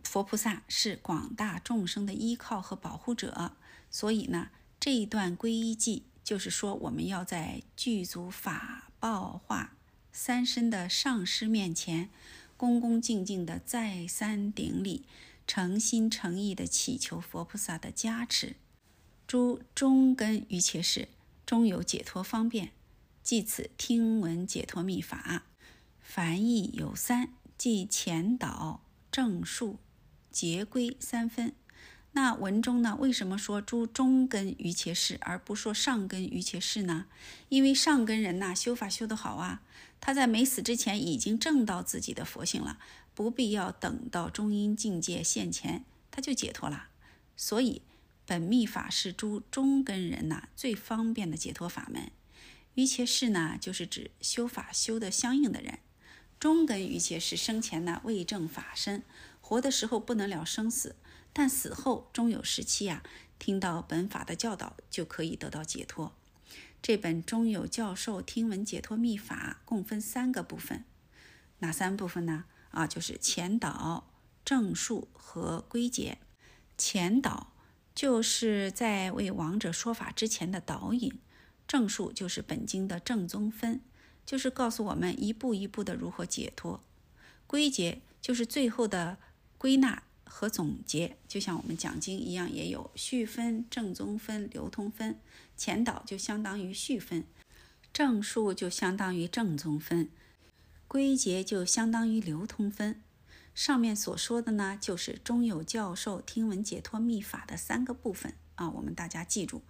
佛菩萨是广大众生的依靠和保护者。所以呢，这一段皈依记就是说，我们要在具足法报化三身的上师面前。恭恭敬敬的再三顶礼，诚心诚意的祈求佛菩萨的加持。诸中根于切事，终有解脱方便。即此听闻解脱密法，凡义有三，即前导、正数、结归三分。那文中呢，为什么说诸中根于切事，而不说上根于切事呢？因为上根人呐，修法修得好啊。他在没死之前已经证到自己的佛性了，不必要等到中阴境界现前，他就解脱了。所以本密法是诸中根人呐最方便的解脱法门。于切士呢，就是指修法修得相应的人。中根于切士生前呢未证法身，活的时候不能了生死，但死后终有时期啊，听到本法的教导就可以得到解脱。这本中有教授听闻解脱秘法，共分三个部分，哪三部分呢？啊，就是前导、正数和归结。前导就是在为王者说法之前的导引，正数就是本经的正宗分，就是告诉我们一步一步的如何解脱。归结就是最后的归纳。和总结就像我们讲经一样，也有序分、正宗分、流通分。前导就相当于序分，正数就相当于正宗分，归结就相当于流通分。上面所说的呢，就是中有教授听闻解脱秘法的三个部分啊，我们大家记住：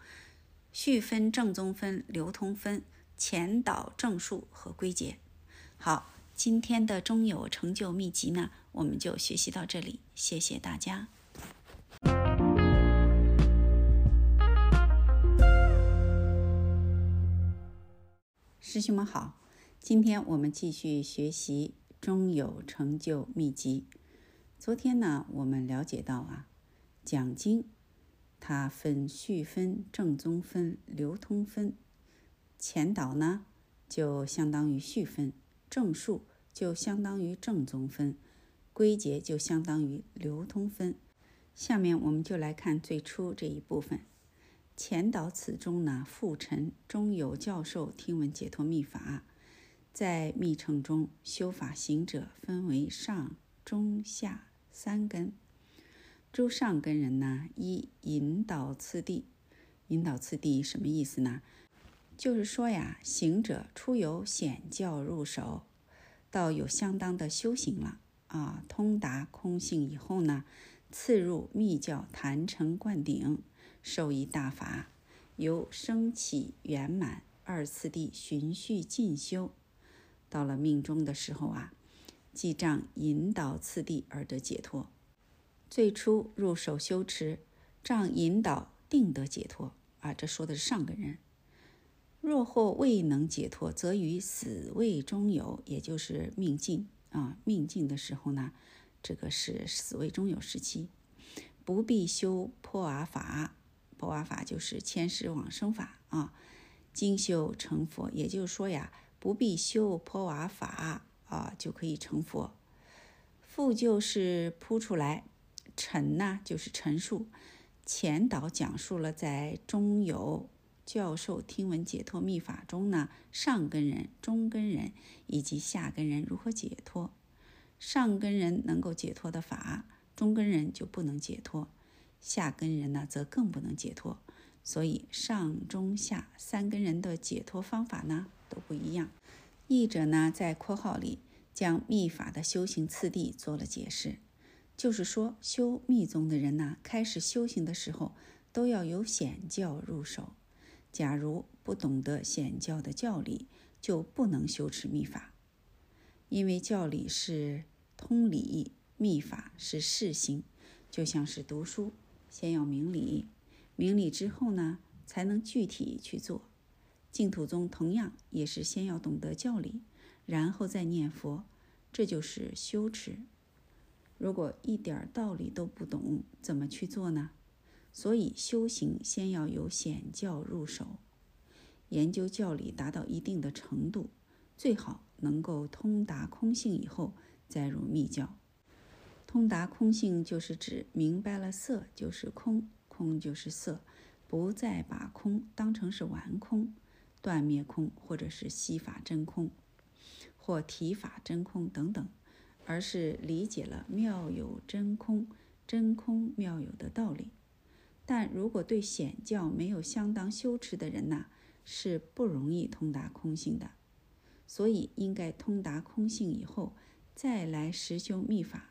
序分、正宗分、流通分、前导、正数和归结。好。今天的中有成就秘籍呢，我们就学习到这里，谢谢大家。师兄们好，今天我们继续学习《中有成就秘籍》。昨天呢，我们了解到啊，讲经它分序分、正宗分、流通分。前导呢，就相当于序分；正数就相当于正宗分；归结就相当于流通分。下面我们就来看最初这一部分。前导此中呢，复陈中有教授听闻解脱秘法。在密乘中修法行者分为上、中、下三根。诸上根人呢，一引导次第。引导次第什么意思呢？就是说呀，行者初由显教入手，到有相当的修行了啊，通达空性以后呢，次入密教坛城灌顶，受益大法，由升起圆满二次第循序进修。到了命中的时候啊，记账引导次第而得解脱。最初入手修持，仗引导定得解脱啊，这说的是上根人。若或未能解脱，则于死位中有，也就是命尽啊，命尽的时候呢，这个是死为中有时期，不必修破瓦法，破瓦法就是千世往生法啊，精修成佛，也就是说呀。不必修破瓦法啊，就可以成佛。复就是铺出来，陈呢就是陈述。前导讲述了在中有教授听闻解脱秘法中呢，上根人、中根人以及下根人如何解脱。上根人能够解脱的法，中根人就不能解脱，下根人呢则更不能解脱。所以上中下三根人的解脱方法呢？都不一样。译者呢，在括号里将密法的修行次第做了解释，就是说，修密宗的人呢，开始修行的时候，都要由显教入手。假如不懂得显教的教理，就不能修持密法。因为教理是通理，密法是事行，就像是读书，先要明理，明理之后呢，才能具体去做。净土宗同样也是先要懂得教理，然后再念佛，这就是修持。如果一点道理都不懂，怎么去做呢？所以修行先要由显教入手，研究教理达到一定的程度，最好能够通达空性以后再入密教。通达空性就是指明白了色就是空，空就是色，不再把空当成是完空。断灭空，或者是息法真空，或体法真空等等，而是理解了妙有真空、真空妙有的道理。但如果对显教没有相当修持的人呐，是不容易通达空性的。所以应该通达空性以后，再来实修密法。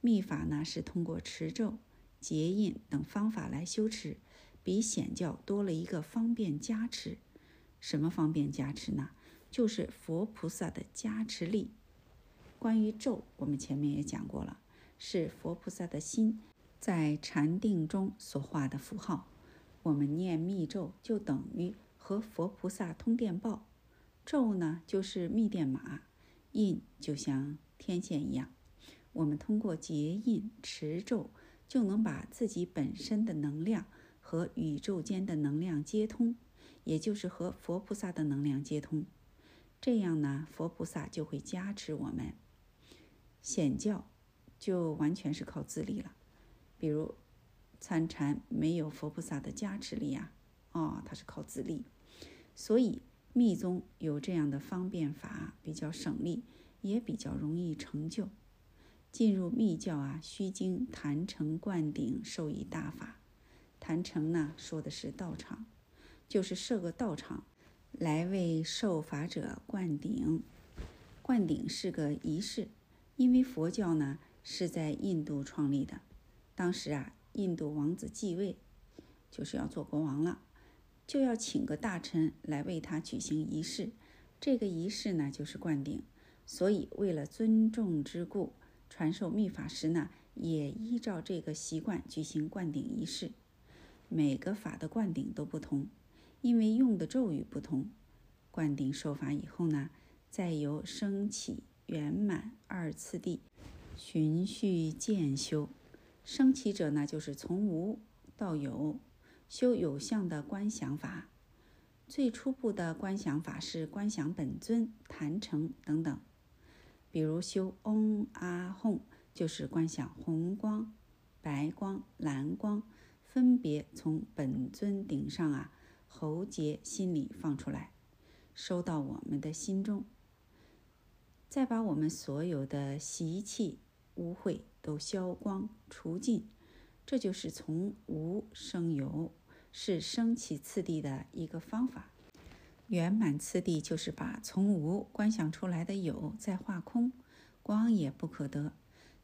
密法呢，是通过持咒、结印等方法来修持，比显教多了一个方便加持。什么方便加持呢？就是佛菩萨的加持力。关于咒，我们前面也讲过了，是佛菩萨的心在禅定中所画的符号。我们念密咒，就等于和佛菩萨通电报。咒呢，就是密电码；印就像天线一样。我们通过结印持咒，就能把自己本身的能量和宇宙间的能量接通。也就是和佛菩萨的能量接通，这样呢，佛菩萨就会加持我们。显教就完全是靠自力了，比如参禅没有佛菩萨的加持力啊，哦，他是靠自力。所以密宗有这样的方便法，比较省力，也比较容易成就。进入密教啊，须经坛城灌顶，受以大法。坛城呢，说的是道场。就是设个道场，来为受法者灌顶。灌顶是个仪式，因为佛教呢是在印度创立的。当时啊，印度王子继位，就是要做国王了，就要请个大臣来为他举行仪式。这个仪式呢就是灌顶。所以为了尊重之故，传授秘法时呢也依照这个习惯举行灌顶仪式。每个法的灌顶都不同。因为用的咒语不同，灌顶受法以后呢，再由升起、圆满二次第循序渐修。升起者呢，就是从无到有，修有相的观想法。最初步的观想法是观想本尊、坛城等等。比如修嗡阿吽，就是观想红光、白光、蓝光，分别从本尊顶上啊喉结心里放出来，收到我们的心中，再把我们所有的习气、污秽都消光除尽，这就是从无生有。是升起次第的一个方法，圆满次第就是把从无观想出来的有再化空，光也不可得，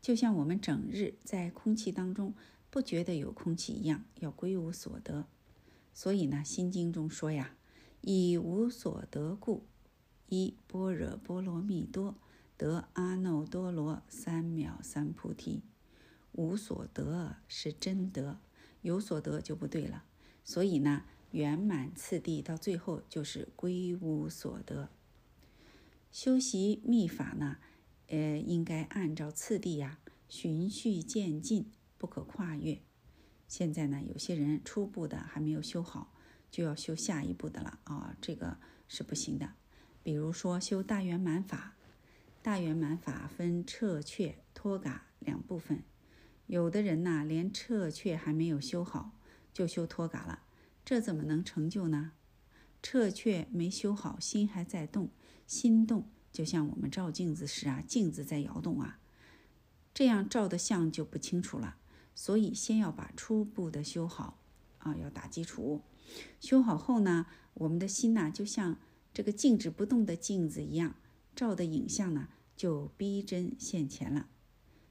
就像我们整日在空气当中不觉得有空气一样，要归无所得。所以呢，《心经》中说呀：“以无所得故，依般若波罗蜜多得阿耨多罗三藐三菩提。”无所得是真得，有所得就不对了。所以呢，圆满次第到最后就是归无所得。修习密法呢，呃，应该按照次第呀，循序渐进，不可跨越。现在呢，有些人初步的还没有修好，就要修下一步的了啊，这个是不行的。比如说修大圆满法，大圆满法分彻却、脱嘎两部分。有的人呐，连彻却还没有修好。就修脱嘎了，这怎么能成就呢？彻却没修好，心还在动，心动就像我们照镜子时啊，镜子在摇动啊，这样照的相就不清楚了。所以先要把初步的修好啊，要打基础。修好后呢，我们的心呐，就像这个静止不动的镜子一样，照的影像呢，就逼真现前了。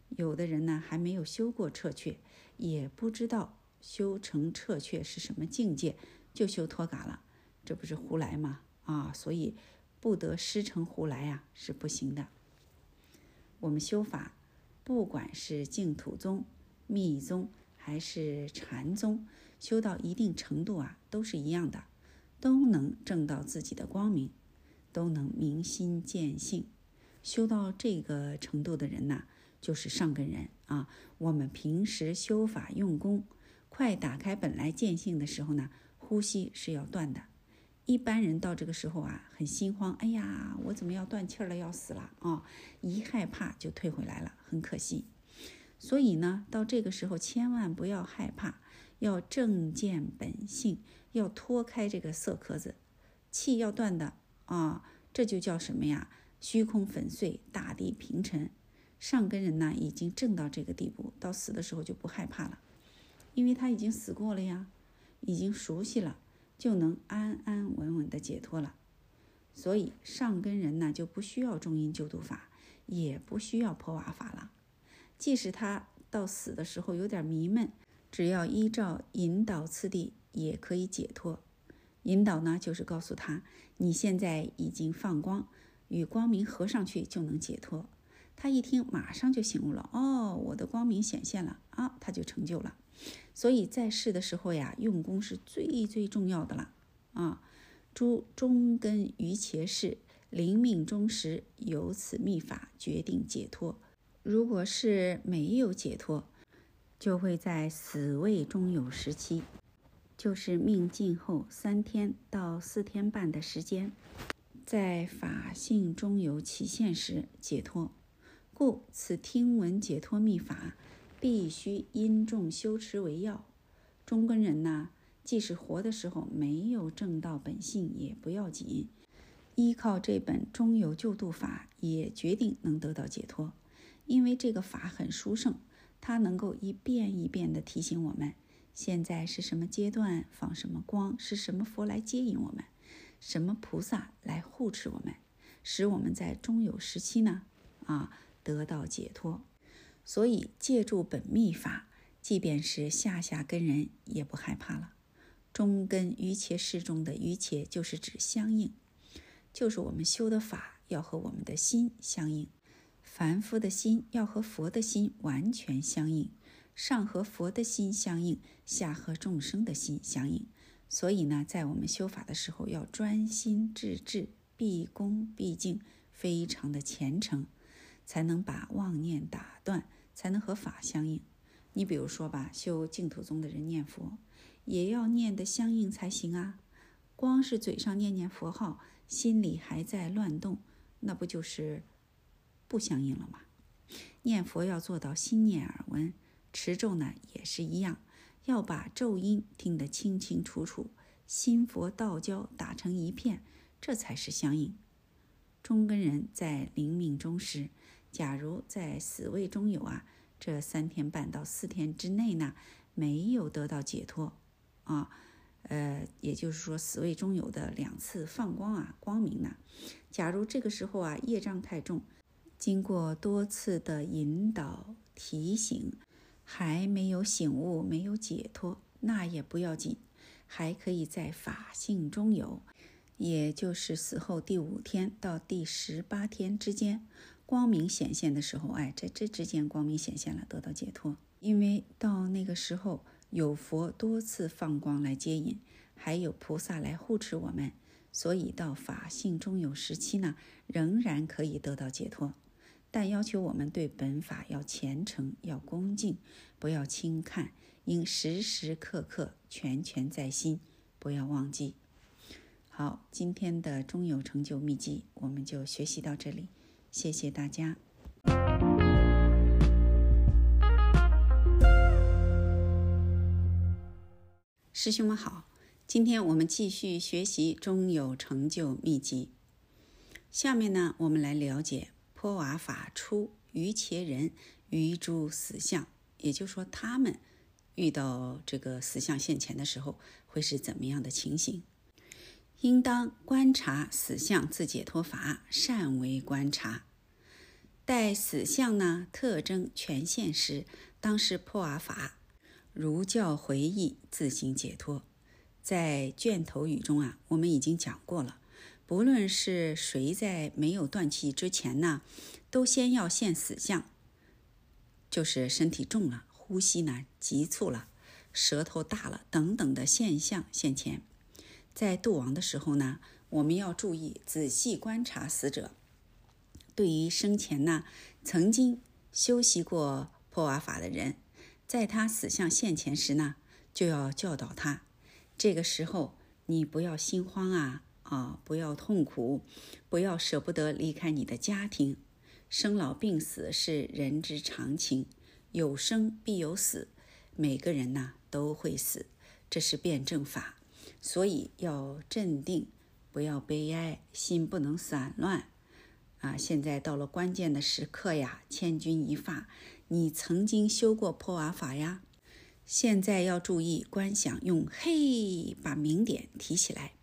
有的人呢，还没有修过彻却，也不知道。修成彻却是什么境界？就修脱嘎了，这不是胡来吗？啊，所以不得师承胡来啊，是不行的。我们修法，不管是净土宗、密宗还是禅宗，修到一定程度啊，都是一样的，都能证到自己的光明，都能明心见性。修到这个程度的人呐，就是上根人啊。我们平时修法用功。快打开本来见性的时候呢，呼吸是要断的。一般人到这个时候啊，很心慌，哎呀，我怎么要断气了，要死了啊！一害怕就退回来了，很可惜。所以呢，到这个时候千万不要害怕，要正见本性，要脱开这个色壳子，气要断的啊，这就叫什么呀？虚空粉碎，大地平沉。上根人呢，已经正到这个地步，到死的时候就不害怕了。因为他已经死过了呀，已经熟悉了，就能安安稳稳的解脱了。所以上根人呢就不需要中阴救度法，也不需要破瓦法了。即使他到死的时候有点迷闷，只要依照引导次第，也可以解脱。引导呢就是告诉他，你现在已经放光，与光明合上去就能解脱。他一听，马上就醒悟了。哦，我的光明显现了啊，他就成就了。所以在世的时候呀，用功是最最重要的了啊！诸中根于切事，临命终时，由此秘法决定解脱。如果是没有解脱，就会在死位中有时期，就是命尽后三天到四天半的时间，在法性中有期限时解脱。故此听闻解脱秘法。必须因重修持为要。中根人呐，即使活的时候没有正道本性也不要紧，依靠这本中有救度法，也决定能得到解脱。因为这个法很殊胜，它能够一遍一遍地提醒我们：现在是什么阶段，放什么光，是什么佛来接引我们，什么菩萨来护持我们，使我们在中有时期呢，啊，得到解脱。所以借助本秘法，即便是下下根人也不害怕了。中根于切事中的于切，就是指相应，就是我们修的法要和我们的心相应。凡夫的心要和佛的心完全相应，上和佛的心相应，下和众生的心相应。所以呢，在我们修法的时候，要专心致志，毕恭毕敬，非常的虔诚，才能把妄念打断，才能和法相应。你比如说吧，修净土宗的人念佛，也要念得相应才行啊。光是嘴上念念佛号，心里还在乱动，那不就是不相应了吗？念佛要做到心念耳闻，持咒呢也是一样，要把咒音听得清清楚楚，心佛道交打成一片，这才是相应。中根人在临命终时，假如在死位中有啊，这三天半到四天之内呢，没有得到解脱啊。呃，也就是说，死位中有的两次放光啊，光明呢。假如这个时候啊，业障太重，经过多次的引导提醒，还没有醒悟，没有解脱，那也不要紧，还可以在法性中有，也就是死后第五天到第十八天之间，光明显现的时候，哎，在这之间光明显现了，得到解脱。因为到那个时候。有佛多次放光来接引，还有菩萨来护持我们，所以到法性中有时期呢，仍然可以得到解脱。但要求我们对本法要虔诚，要恭敬，不要轻看，应时时刻刻全全在心，不要忘记。好，今天的中有成就秘籍我们就学习到这里，谢谢大家。师兄们好，今天我们继续学习中有成就秘籍。下面呢，我们来了解破瓦法出于其人于诸死相，也就是说，他们遇到这个死相现前的时候，会是怎么样的情形？应当观察死相自解脱法，善为观察。待死相呢特征全现时，当是破瓦法。如教回忆，自行解脱。在卷头语中啊，我们已经讲过了。不论是谁在没有断气之前呢，都先要现死相，就是身体重了、呼吸呢急促了、舌头大了等等的现象现前。在度亡的时候呢，我们要注意仔细观察死者。对于生前呢曾经修习过破瓦法的人。在他死相现前时呢，就要教导他。这个时候，你不要心慌啊啊，不要痛苦，不要舍不得离开你的家庭。生老病死是人之常情，有生必有死，每个人呢都会死，这是辩证法。所以要镇定，不要悲哀，心不能散乱。啊，现在到了关键的时刻呀，千钧一发。你曾经修过破瓦法呀，现在要注意观想，用嘿把明点提起来，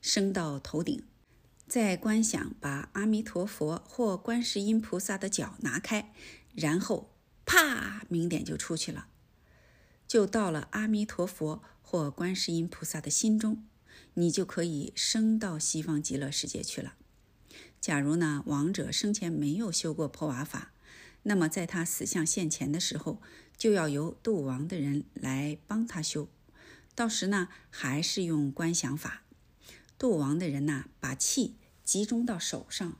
升到头顶，再观想把阿弥陀佛或观世音菩萨的脚拿开，然后啪，明点就出去了，就到了阿弥陀佛或观世音菩萨的心中，你就可以升到西方极乐世界去了。假如呢，亡者生前没有修过破瓦法，那么在他死相现前的时候，就要由度亡的人来帮他修。到时呢，还是用观想法。度亡的人呐，把气集中到手上，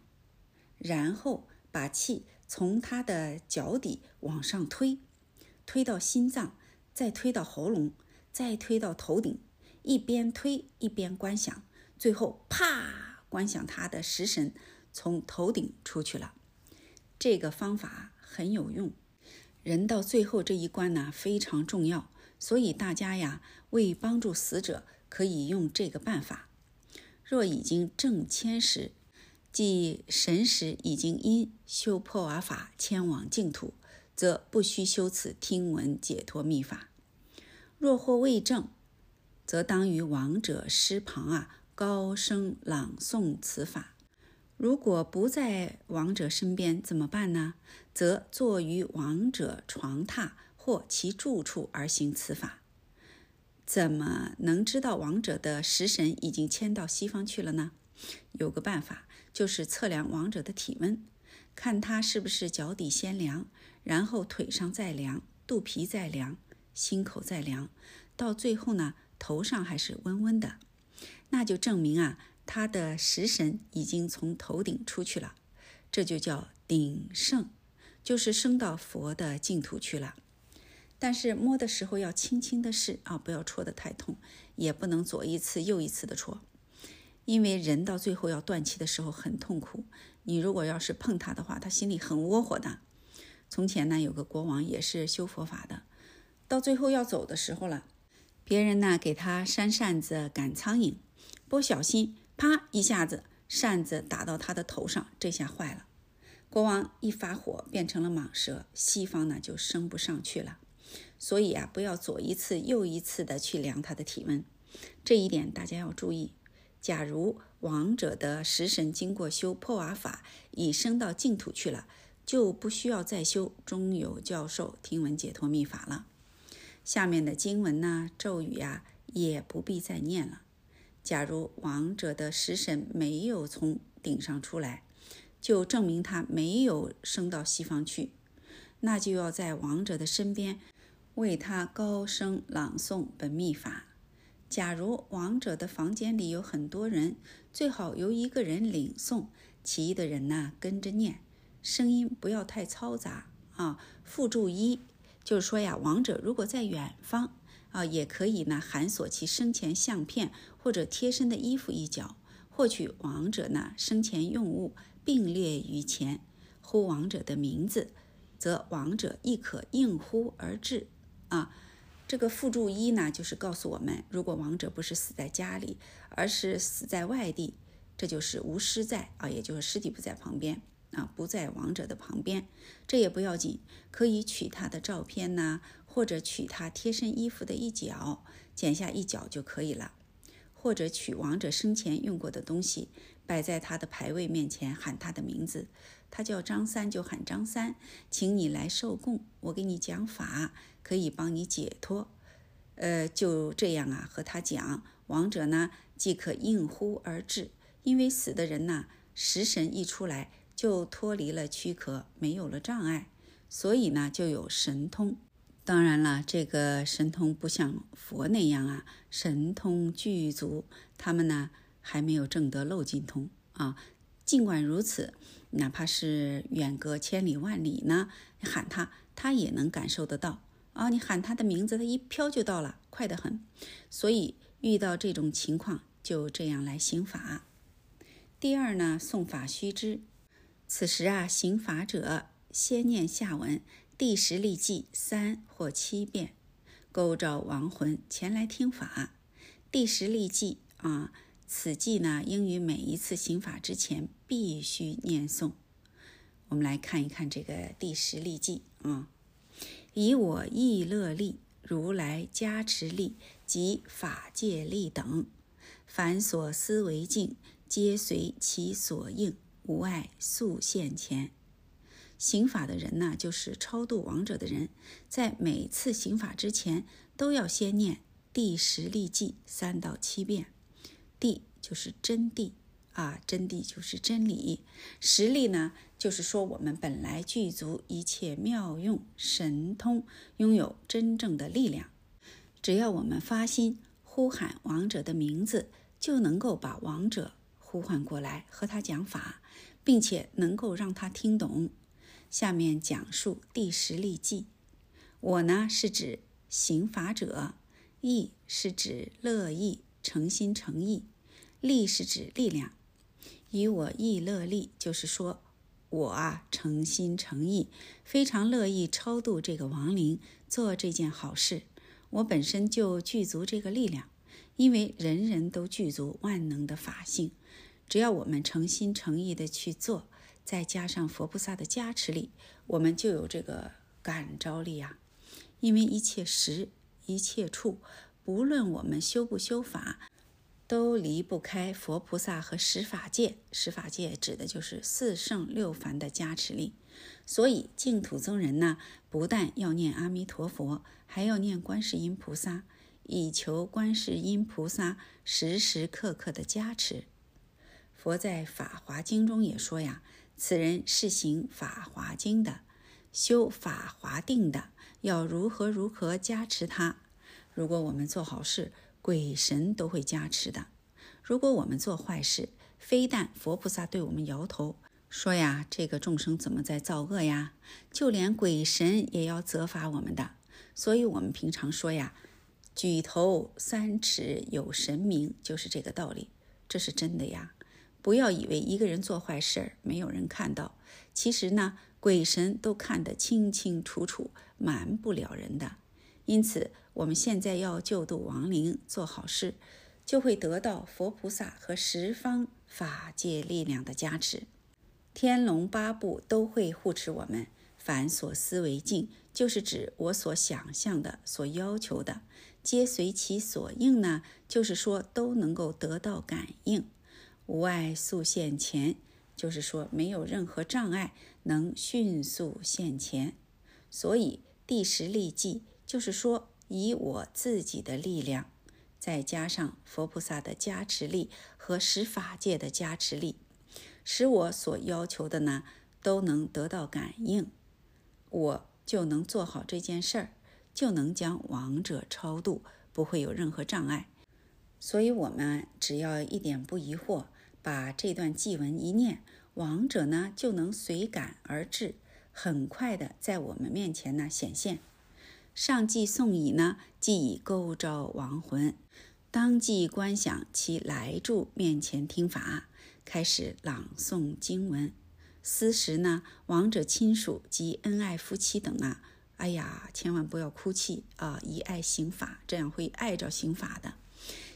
然后把气从他的脚底往上推，推到心脏，再推到喉咙，再推到头顶，一边推一边观想，最后啪。观想他的食神从头顶出去了，这个方法很有用。人到最后这一关呢非常重要，所以大家呀为帮助死者可以用这个办法。若已经正迁时，即神识已经因修破瓦法迁往净土，则不需修此听闻解脱秘法。若或未正，则当于亡者尸旁啊。高声朗诵此法，如果不在亡者身边怎么办呢？则坐于亡者床榻或其住处而行此法。怎么能知道亡者的食神已经迁到西方去了呢？有个办法，就是测量亡者的体温，看他是不是脚底先凉，然后腿上再凉，肚皮再凉，心口再凉，到最后呢，头上还是温温的。那就证明啊，他的食神已经从头顶出去了。这就叫顶圣，就是升到佛的净土去了。但是摸的时候要轻轻的试啊，不要戳得太痛，也不能左一次右一次的戳，因为人到最后要断气的时候很痛苦。你如果要是碰他的话，他心里很窝火的。从前呢，有个国王也是修佛法的，到最后要走的时候了，别人呢给他扇扇子赶苍蝇，不小心啪一下子扇子打到他的头上，这下坏了。国王一发火变成了蟒蛇，西方呢就升不上去了。所以啊，不要左一次右一次的去量他的体温，这一点大家要注意。假如王者的食神经过修破瓦法，已升到净土去了。就不需要再修中有教授听闻解脱秘法了。下面的经文呐、咒语呀，也不必再念了。假如王者的食神没有从顶上出来，就证明他没有升到西方去，那就要在王者的身边为他高声朗诵本秘法。假如王者的房间里有很多人，最好由一个人领诵，其余的人呢跟着念。声音不要太嘈杂啊。附注一就是说呀，亡者如果在远方啊，也可以呢含索其生前相片或者贴身的衣服一角，获取亡者呢生前用物，并列于前，呼亡者的名字，则亡者亦可应呼而至啊。这个附注一呢，就是告诉我们，如果亡者不是死在家里，而是死在外地，这就是无尸在啊，也就是尸体不在旁边。啊，不在亡者的旁边，这也不要紧，可以取他的照片呐，或者取他贴身衣服的一角，剪下一角就可以了，或者取亡者生前用过的东西，摆在他的牌位面前，喊他的名字，他叫张三就喊张三，请你来受供，我给你讲法，可以帮你解脱。呃，就这样啊，和他讲，亡者呢即可应呼而至，因为死的人呐，食神一出来。就脱离了躯壳，没有了障碍，所以呢就有神通。当然了，这个神通不像佛那样啊，神通具足。他们呢还没有证得漏尽通啊。尽管如此，哪怕是远隔千里万里呢，你喊他，他也能感受得到啊。你喊他的名字，他一飘就到了，快得很。所以遇到这种情况，就这样来行法。第二呢，诵法须知。此时啊，行法者先念下文第十例记三或七遍，勾召亡魂前来听法。第十例记啊，此记呢，应于每一次行法之前必须念诵。我们来看一看这个第十例记啊，以我意乐力、如来加持力及法界力等，凡所思为境，皆随其所应。无碍速现前，行法的人呢，就是超度亡者的人，在每次行法之前，都要先念第十力记三到七遍。地就是真谛啊，真谛就是真理。实力呢，就是说我们本来具足一切妙用神通，拥有真正的力量。只要我们发心呼喊亡者的名字，就能够把亡者呼唤过来，和他讲法。并且能够让他听懂。下面讲述第十例记。我呢是指行法者，意是指乐意、诚心诚意，力是指力量。以我意乐力，就是说我啊诚心诚意，非常乐意超度这个亡灵，做这件好事。我本身就具足这个力量，因为人人都具足万能的法性。只要我们诚心诚意的去做，再加上佛菩萨的加持力，我们就有这个感召力啊。因为一切时、一切处，不论我们修不修法，都离不开佛菩萨和十法界。十法界指的就是四圣六凡的加持力。所以净土宗人呢，不但要念阿弥陀佛，还要念观世音菩萨，以求观世音菩萨时时刻刻的加持。佛在《法华经》中也说呀：“此人是行《法华经》的，修法华定的，要如何如何加持他。如果我们做好事，鬼神都会加持的；如果我们做坏事，非但佛菩萨对我们摇头，说呀，这个众生怎么在造恶呀？就连鬼神也要责罚我们的。所以，我们平常说呀，“举头三尺有神明”，就是这个道理。这是真的呀！不要以为一个人做坏事儿没有人看到，其实呢，鬼神都看得清清楚楚，瞒不了人的。因此，我们现在要救度亡灵，做好事，就会得到佛菩萨和十方法界力量的加持。天龙八部都会护持我们。凡所思为境，就是指我所想象的、所要求的，皆随其所应呢。就是说，都能够得到感应，无碍速现前。就是说，没有任何障碍，能迅速现前。所以，第十力记，就是说，以我自己的力量，再加上佛菩萨的加持力和十法界的加持力。使我所要求的呢，都能得到感应，我就能做好这件事儿，就能将亡者超度，不会有任何障碍。所以，我们只要一点不疑惑，把这段祭文一念，亡者呢就能随感而至，很快的在我们面前呢显现。上祭送已呢，即以勾召亡魂，当即观想其来住面前听法。开始朗诵经文，此时呢，亡者亲属及恩爱夫妻等啊，哎呀，千万不要哭泣啊！以爱行法，这样会碍着行法的。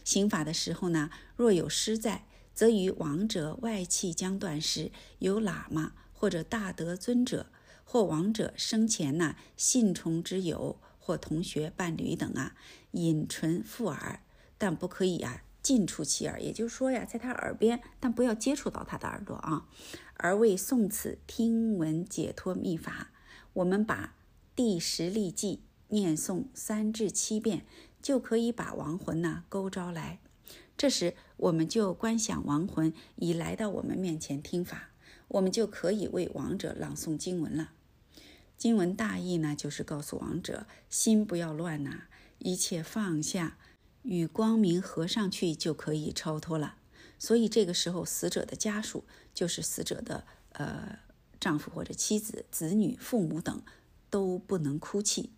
行法的时候呢，若有失在，则于亡者外气将断时，有喇嘛或者大德尊者，或亡者生前呢信从之友或同学伴侣等啊，引唇附耳，但不可以啊。近处其耳，也就是说呀，在他耳边，但不要接触到他的耳朵啊。而为诵此听闻解脱秘法，我们把第十力记念诵三至七遍，就可以把亡魂呢勾招来。这时，我们就观想亡魂已来到我们面前听法，我们就可以为亡者朗诵经文了。经文大意呢，就是告诉亡者心不要乱呐，一切放下。与光明合上去就可以超脱了，所以这个时候死者的家属就是死者的呃丈夫或者妻子、子女、父母等都不能哭泣，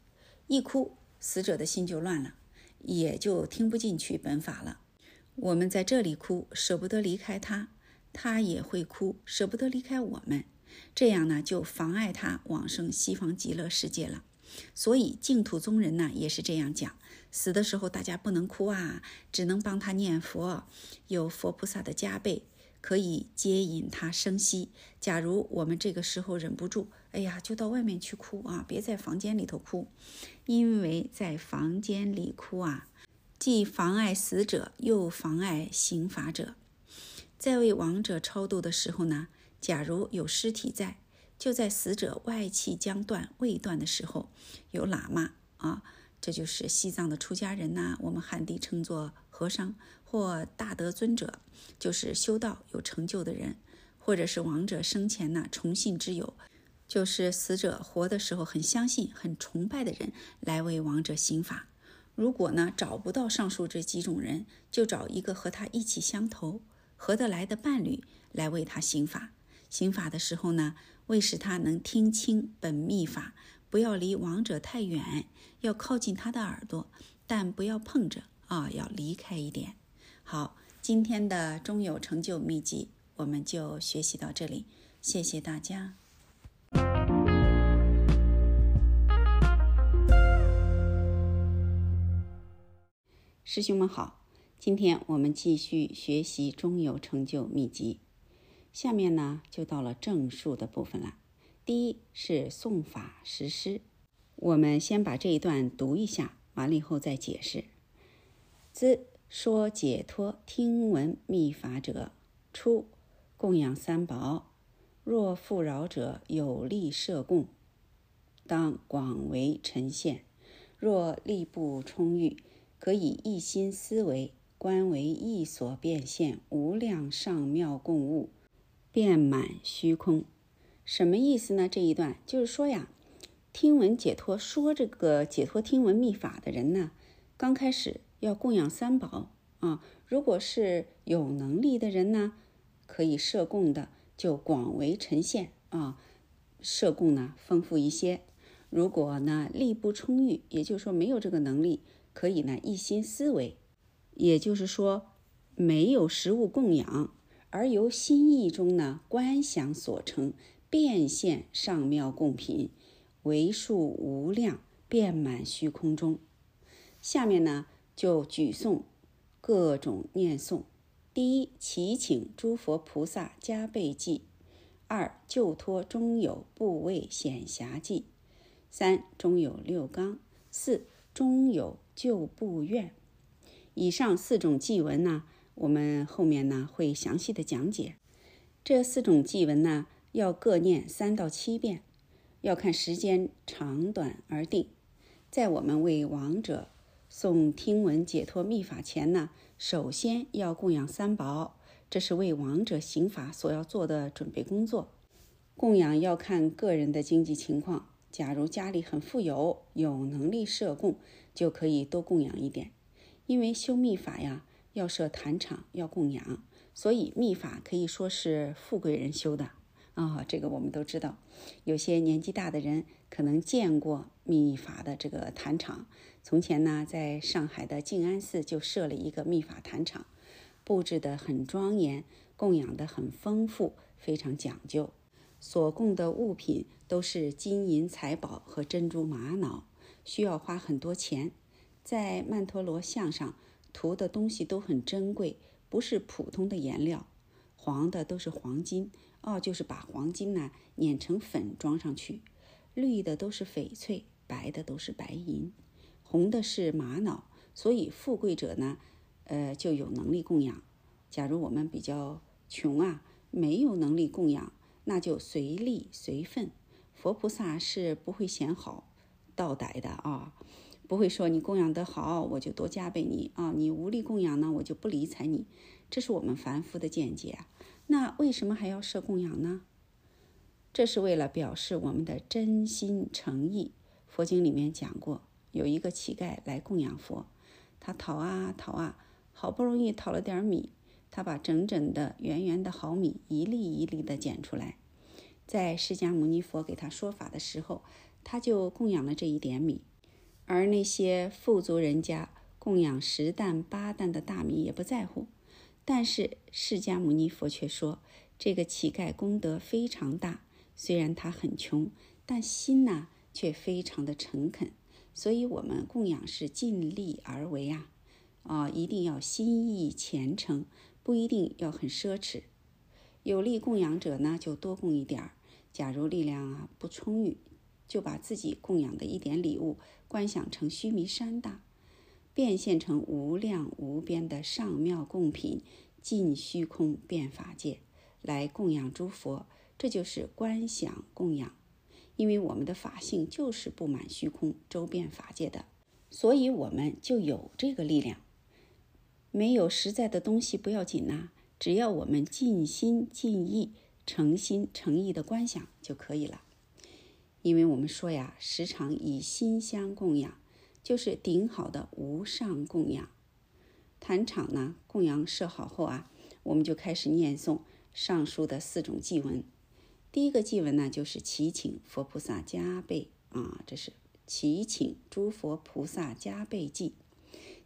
一哭死者的心就乱了，也就听不进去本法了。我们在这里哭，舍不得离开他，他也会哭，舍不得离开我们，这样呢就妨碍他往生西方极乐世界了。所以净土宗人呢也是这样讲。死的时候，大家不能哭啊，只能帮他念佛，有佛菩萨的加倍，可以接引他生息。假如我们这个时候忍不住，哎呀，就到外面去哭啊，别在房间里头哭，因为在房间里哭啊，既妨碍死者，又妨碍行法者。在为亡者超度的时候呢，假如有尸体在，就在死者外气将断未断的时候，有喇嘛啊。这就是西藏的出家人呐，我们汉地称作和尚或大德尊者，就是修道有成就的人，或者是亡者生前呢崇信之友，就是死者活的时候很相信、很崇拜的人来为亡者行法。如果呢找不到上述这几种人，就找一个和他意气相投、合得来的伴侣来为他行法。行法的时候呢，为使他能听清本秘法。不要离亡者太远，要靠近他的耳朵，但不要碰着啊，要离开一点。好，今天的中有成就秘籍我们就学习到这里，谢谢大家。师兄们好，今天我们继续学习中有成就秘籍，下面呢就到了正数的部分了。第一是诵法实施，我们先把这一段读一下，完了以后再解释。兹说解脱听闻密法者，初供养三宝，若富饶者有力设供，当广为呈现；若力不充裕，可以一心思维，观为一所变现无量上妙供物，遍满虚空。什么意思呢？这一段就是说呀，听闻解脱说这个解脱听闻秘法的人呢，刚开始要供养三宝啊。如果是有能力的人呢，可以设供的，就广为呈现啊，摄供呢丰富一些。如果呢力不充裕，也就是说没有这个能力，可以呢一心思维，也就是说没有食物供养，而由心意中呢观想所成，变现上妙供品，为数无量，遍满虚空中。下面呢就举诵各种念诵：第一，祈请诸佛菩萨加倍记；二，救脱中有部位显狭记。三中有六纲，四中有旧部院。以上四种祭文呢，我们后面呢会详细的讲解。这四种祭文呢，要各念三到七遍，要看时间长短而定。在我们为亡者诵听闻解脱密法前呢，首先要供养三宝，这是为亡者行法所要做的准备工作。供养要看个人的经济情况。假如家里很富有，有能力设供，就可以多供养一点。因为修密法呀，要设坛场，要供养，所以密法可以说是富贵人修的啊。这个我们都知道，有些年纪大的人可能见过密法的这个坛场。从前呢，在上海的静安寺就设了一个密法坛场，布置得很庄严，供养的很丰富，非常讲究。所供的物品都是金银财宝和珍珠玛瑙，需要花很多钱。在曼陀罗像上涂的东西都很珍贵，不是普通的颜料，黄的都是黄金哦，就是把黄金呢碾成粉装上去；绿的都是翡翠，白的都是白银，红的是玛瑙。所以富贵者呢，呃，就有能力供养。假如我们比较穷啊，没有能力供养。那就随力随份，佛菩萨是不会嫌好道歹的啊，不会说你供养得好，我就多加倍你啊；你无力供养呢，我就不理睬你。这是我们凡夫的见解啊。那为什么还要设供养呢？这是为了表示我们的真心诚意。佛经里面讲过，有一个乞丐来供养佛，他讨啊讨啊，好不容易讨了点米。他把整整的、圆圆的好米一粒一粒的捡出来，在释迦牟尼佛给他说法的时候，他就供养了这一点米。而那些富足人家供养十担八担的大米也不在乎。但是释迦牟尼佛却说，这个乞丐功德非常大，虽然他很穷，但心呢却非常的诚恳。所以，我们供养是尽力而为啊，啊，一定要心意虔诚。不一定要很奢侈，有力供养者呢就多供一点儿。假如力量啊不充裕，就把自己供养的一点礼物观想成须弥山大，变现成无量无边的上妙供品，尽虚空变法界来供养诸佛。这就是观想供养。因为我们的法性就是布满虚空、周遍法界的，所以我们就有这个力量。没有实在的东西不要紧呐，只要我们尽心尽意、诚心诚意的观想就可以了。因为我们说呀，时常以心相供养，就是顶好的无上供养。坛场呢，供养设好后啊，我们就开始念诵上述的四种祭文。第一个祭文呢，就是祈请佛菩萨加倍啊，这是祈请诸佛菩萨加倍祭。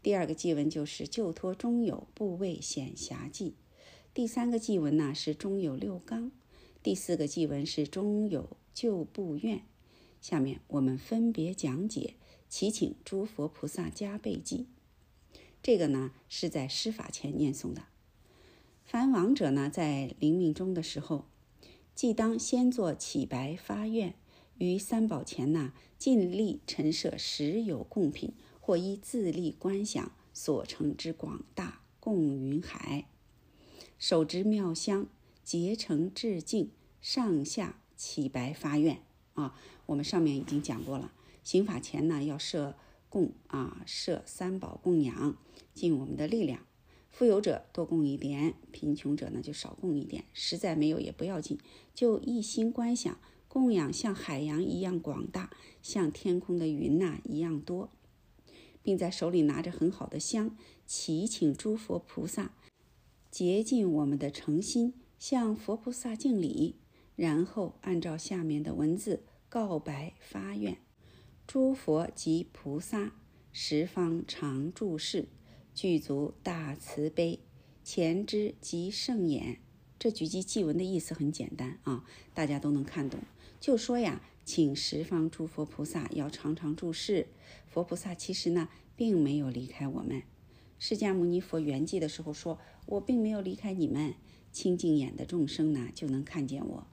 第二个祭文就是救脱中有部位显狭记，第三个祭文呢是中有六纲，第四个祭文是中有救部院。下面我们分别讲解，祈请诸佛菩萨加倍记。这个呢是在施法前念诵的。凡亡者呢在临命终的时候，既当先做起白发愿，于三宝前呢尽力陈设实有供品。或依自力观想所成之广大供云海，手执妙香，结成致敬，上下起白发愿啊！我们上面已经讲过了，行法前呢要设供啊，设三宝供养，尽我们的力量。富有者多供一点，贫穷者呢就少供一点。实在没有也不要紧，就一心观想供养，像海洋一样广大，像天空的云呐一样多。并在手里拿着很好的香，祈请诸佛菩萨洁净我们的诚心，向佛菩萨敬礼，然后按照下面的文字告白发愿：诸佛及菩萨，十方常住世，具足大慈悲，前知及圣眼。这几句祭文的意思很简单啊，大家都能看懂。就说呀，请十方诸佛菩萨要常常注视。佛菩萨其实呢，并没有离开我们。释迦牟尼佛圆寂的时候说：“我并没有离开你们，清净眼的众生呢，就能看见我；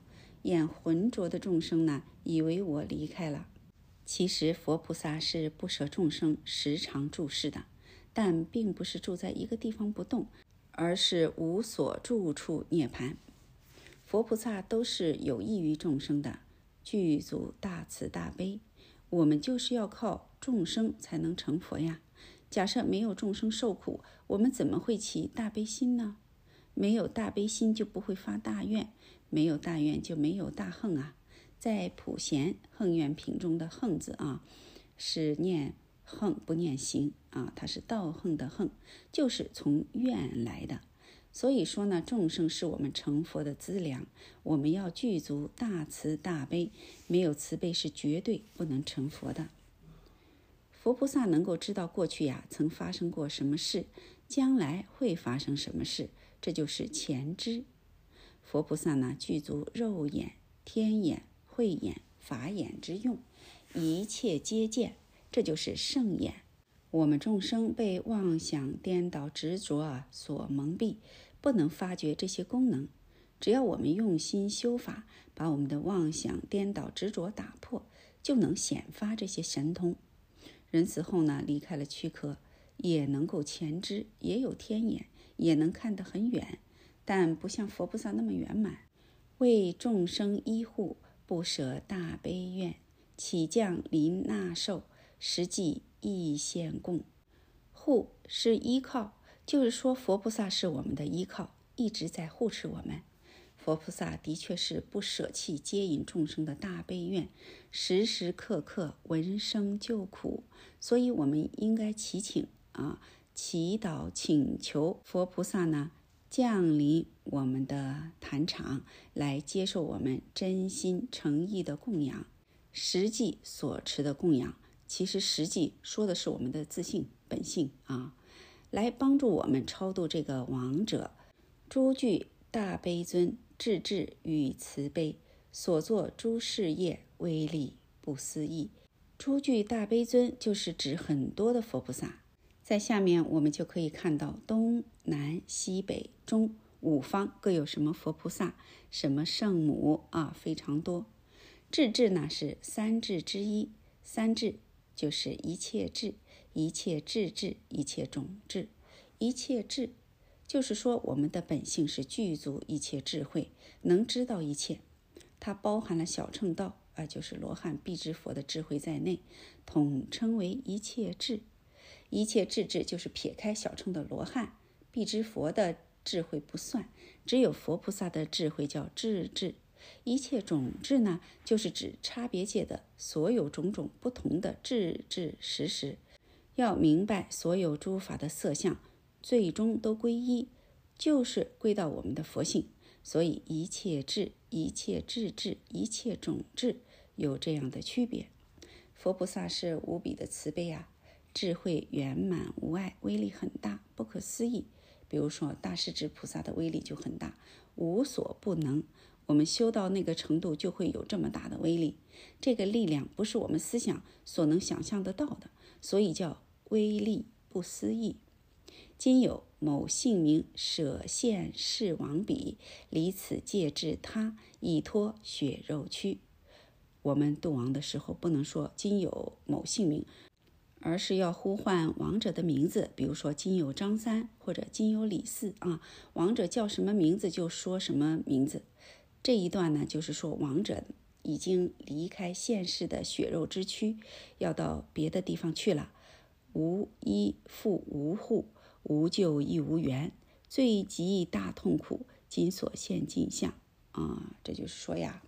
眼浑浊的众生呢，以为我离开了。其实佛菩萨是不舍众生，时常注视的，但并不是住在一个地方不动，而是无所住处涅槃。佛菩萨都是有益于众生的。”具足大慈大悲，我们就是要靠众生才能成佛呀。假设没有众生受苦，我们怎么会起大悲心呢？没有大悲心就不会发大愿，没有大愿就没有大恨啊。在普贤恨愿品中的恨字啊，是念恨不念行啊，它是道恨的恨，就是从愿来的。所以说呢，众生是我们成佛的资粮，我们要具足大慈大悲，没有慈悲是绝对不能成佛的。佛菩萨能够知道过去呀曾发生过什么事，将来会发生什么事，这就是前知。佛菩萨呢具足肉眼、天眼、慧眼、法眼之用，一切皆见，这就是圣眼。我们众生被妄想颠倒执着啊所蒙蔽，不能发觉这些功能。只要我们用心修法，把我们的妄想颠倒执着打破，就能显发这些神通。人死后呢，离开了躯壳，也能够前知，也有天眼，也能看得很远，但不像佛菩萨那么圆满。为众生医护，不舍大悲愿，起降临纳受，实际。义现供护是依靠，就是说佛菩萨是我们的依靠，一直在护持我们。佛菩萨的确是不舍弃接引众生的大悲愿，时时刻刻闻声救苦，所以我们应该祈请啊，祈祷请求佛菩萨呢降临我们的坛场，来接受我们真心诚意的供养，实际所持的供养。其实实际说的是我们的自信本性啊，来帮助我们超度这个亡者。诸具大悲尊，智智与慈悲，所作诸事业威力不思议。诸具大悲尊就是指很多的佛菩萨，在下面我们就可以看到东南西北中五方各有什么佛菩萨，什么圣母啊，非常多。智智呢是三智之一，三智。就是一切智，一切智智，一切种智，一切智，就是说我们的本性是具足一切智慧，能知道一切。它包含了小乘道啊，就是罗汉、辟支佛的智慧在内，统称为一切智。一切智智就是撇开小乘的罗汉、辟支佛的智慧不算，只有佛菩萨的智慧叫智智。一切种智呢，就是指差别界的所有种种不同的智智实实。要明白所有诸法的色相，最终都归一，就是归到我们的佛性。所以一切智、一切智智、一切种智有这样的区别。佛菩萨是无比的慈悲啊，智慧圆满无碍，威力很大，不可思议。比如说大势至菩萨的威力就很大，无所不能。我们修到那个程度，就会有这么大的威力。这个力量不是我们思想所能想象得到的，所以叫威力不思议。今有某姓名舍现世王彼，离此戒至他，以脱血肉躯。我们度亡的时候，不能说今有某姓名，而是要呼唤亡者的名字。比如说今有张三或者今有李四啊，亡者叫什么名字就说什么名字。这一段呢，就是说亡者已经离开现世的血肉之躯，要到别的地方去了，无依附无护，无救亦无缘，最极大痛苦，今所现尽相啊！这就是说呀，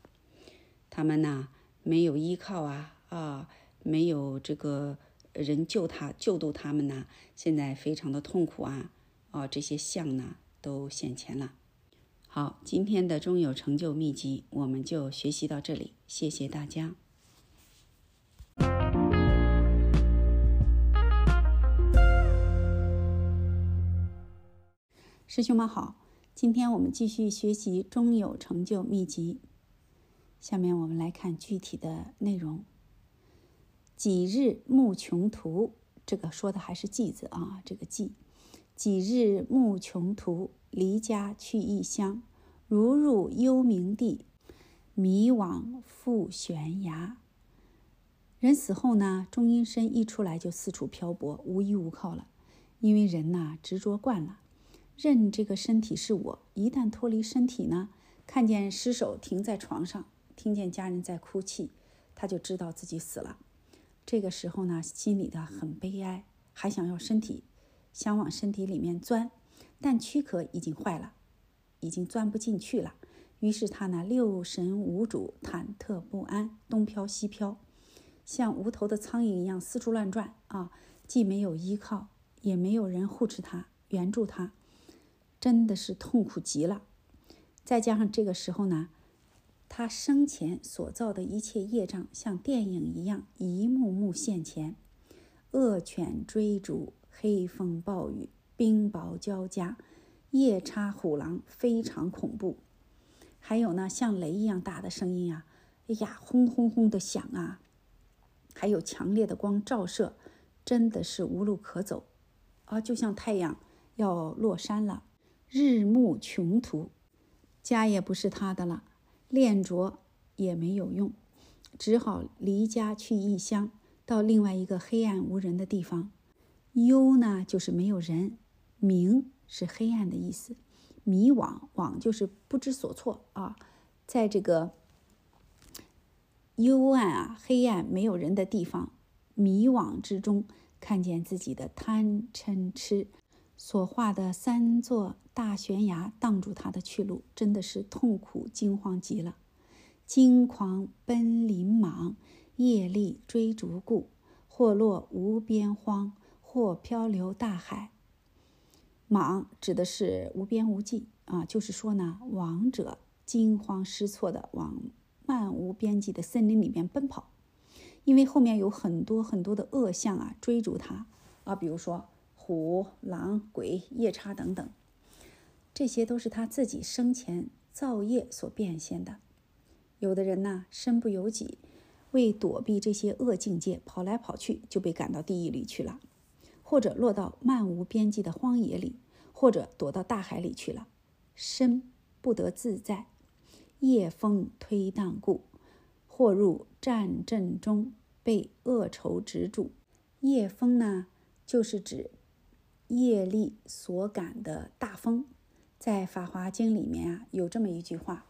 他们呢没有依靠啊啊，没有这个人救他救度他们呢，现在非常的痛苦啊哦！这些相呢都现前了。好，今天的中有成就秘籍我们就学习到这里，谢谢大家。师兄们好，今天我们继续学习中有成就秘籍。下面我们来看具体的内容。几日暮穷途，这个说的还是寂字啊，这个寂。几日暮穷途，离家去异乡，如入幽冥地，迷惘复悬崖。人死后呢，中阴身一出来就四处漂泊，无依无靠了。因为人呐执着惯了，认这个身体是我，一旦脱离身体呢，看见尸首停在床上，听见家人在哭泣，他就知道自己死了。这个时候呢，心里的很悲哀，还想要身体。想往身体里面钻，但躯壳已经坏了，已经钻不进去了。于是他呢，六神无主，忐忑不安，东飘西飘，像无头的苍蝇一样四处乱转啊！既没有依靠，也没有人护持他、援助他，真的是痛苦极了。再加上这个时候呢，他生前所造的一切业障，像电影一样一幕幕现前，恶犬追逐。黑风暴雨，冰雹交加，夜叉虎狼非常恐怖。还有呢，像雷一样大的声音啊，哎呀，轰轰轰的响啊！还有强烈的光照射，真的是无路可走啊！就像太阳要落山了，日暮穷途，家也不是他的了，练着也没有用，只好离家去异乡，到另外一个黑暗无人的地方。幽呢，就是没有人；明是黑暗的意思；迷惘，惘就是不知所措啊。在这个幽暗啊、黑暗、没有人的地方，迷惘之中，看见自己的贪嗔痴所画的三座大悬崖挡住他的去路，真的是痛苦惊慌极了。惊狂奔林莽，业力追逐故，或落无边荒。或漂流大海，莽指的是无边无际啊，就是说呢，亡者惊慌失措的往漫无边际的森林里面奔跑，因为后面有很多很多的恶相啊追逐他啊，比如说虎、狼、鬼、夜叉等等，这些都是他自己生前造业所变现的。有的人呢，身不由己，为躲避这些恶境界，跑来跑去，就被赶到地狱里去了。或者落到漫无边际的荒野里，或者躲到大海里去了，身不得自在，夜风推荡故，或入战阵中被恶愁执住。夜风呢，就是指业力所感的大风。在《法华经》里面啊，有这么一句话：“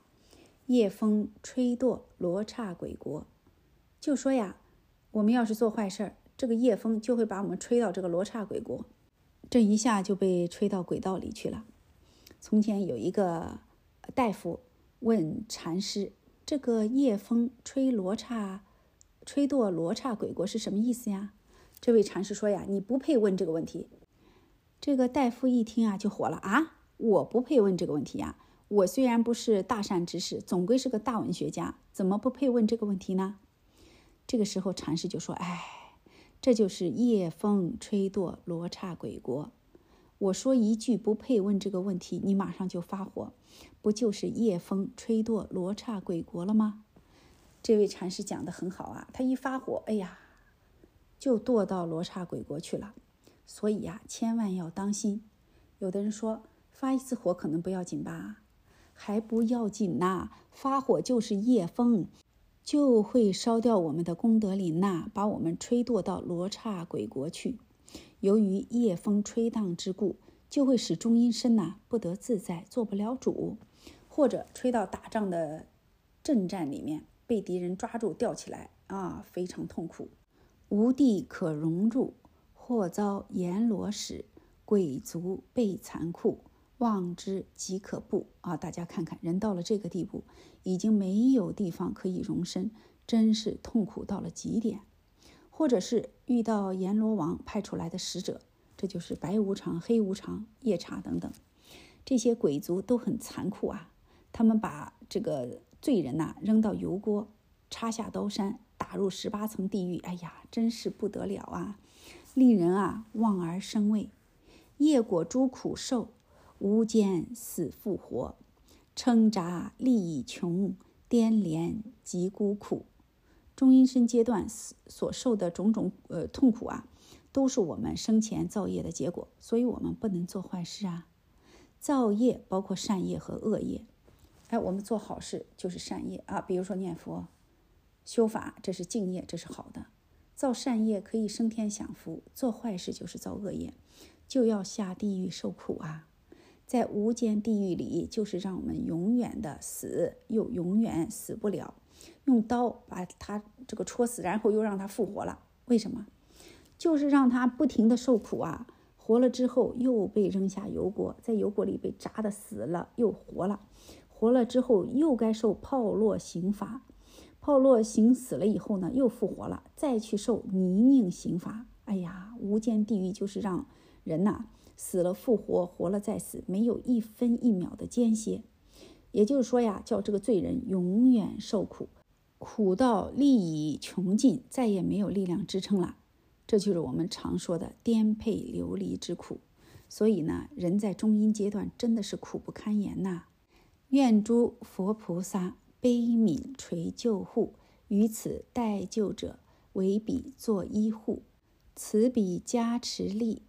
夜风吹堕罗刹鬼国。”就说呀，我们要是做坏事儿。这个夜风就会把我们吹到这个罗刹鬼国，这一下就被吹到轨道里去了。从前有一个大夫问禅师：“这个夜风吹罗刹，吹堕罗刹鬼国是什么意思呀？”这位禅师说：“呀，你不配问这个问题。”这个大夫一听啊，就火了啊！我不配问这个问题呀！我虽然不是大善之士，总归是个大文学家，怎么不配问这个问题呢？这个时候禅师就说：“哎。”这就是夜风吹堕罗刹鬼国。我说一句不配问这个问题，你马上就发火，不就是夜风吹堕罗刹鬼国了吗？这位禅师讲的很好啊，他一发火，哎呀，就堕到罗刹鬼国去了。所以呀，千万要当心。有的人说发一次火可能不要紧吧，还不要紧呐，发火就是夜风。就会烧掉我们的功德林呐，把我们吹堕到罗刹鬼国去。由于夜风吹荡之故，就会使中阴身呐不得自在，做不了主，或者吹到打仗的阵战里面，被敌人抓住吊起来啊，非常痛苦，无地可容入，或遭阎罗使，鬼族被残酷。望之即可怖啊！大家看看，人到了这个地步，已经没有地方可以容身，真是痛苦到了极点。或者是遇到阎罗王派出来的使者，这就是白无常、黑无常、夜叉等等，这些鬼族都很残酷啊！他们把这个罪人呐扔到油锅，插下刀山，打入十八层地狱。哎呀，真是不得了啊！令人啊望而生畏。业果诸苦受，无间死复活，称扎利益穷，颠连极孤苦。中阴身阶段所受的种种呃痛苦啊，都是我们生前造业的结果，所以我们不能做坏事啊。造业包括善业和恶业。哎，我们做好事就是善业啊，比如说念佛、修法，这是敬业，这是好的。造善业可以升天享福，做坏事就是造恶业，就要下地狱受苦啊。在无间地狱里，就是让我们永远的死，又永远死不了。用刀把他这个戳死，然后又让他复活了。为什么？就是让他不停的受苦啊！活了之后又被扔下油锅，在油锅里被炸的死了，又活了。活了之后又该受炮烙刑罚，炮烙刑死了以后呢，又复活了，再去受泥泞刑罚。哎呀，无间地狱就是让人呐死了复活，活了再死，没有一分一秒的间歇。也就是说呀，叫这个罪人永远受苦，苦到力已穷尽，再也没有力量支撑了。这就是我们常说的颠沛流离之苦。所以呢，人在中阴阶段真的是苦不堪言呐。愿诸佛菩萨悲悯垂救护，于此待救者为彼作医护，此彼加持力，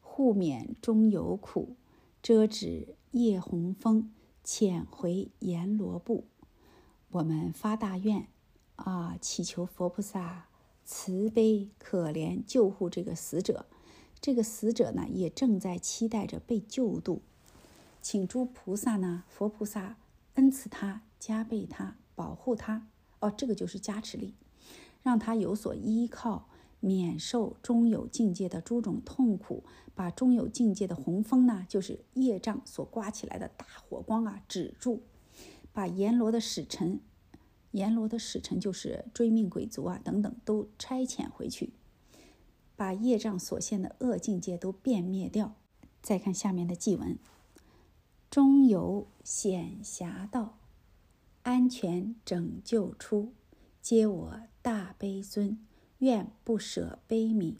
护免终有苦，遮止夜红风。遣回阎罗部，我们发大愿啊，祈求佛菩萨慈悲可怜救护这个死者。这个死者呢，也正在期待着被救度，请诸菩萨呢，佛菩萨恩赐他，加倍他，保护他。哦，这个就是加持力，让他有所依靠。免受中有境界的诸种痛苦，把中有境界的红风呢，就是业障所刮起来的大火光啊，止住；把阎罗的使臣，阎罗的使臣就是追命鬼族啊等等，都差遣回去，把业障所现的恶境界都变灭掉。再看下面的祭文：中有险狭道，安全拯救出，皆我大悲尊。愿不舍悲悯。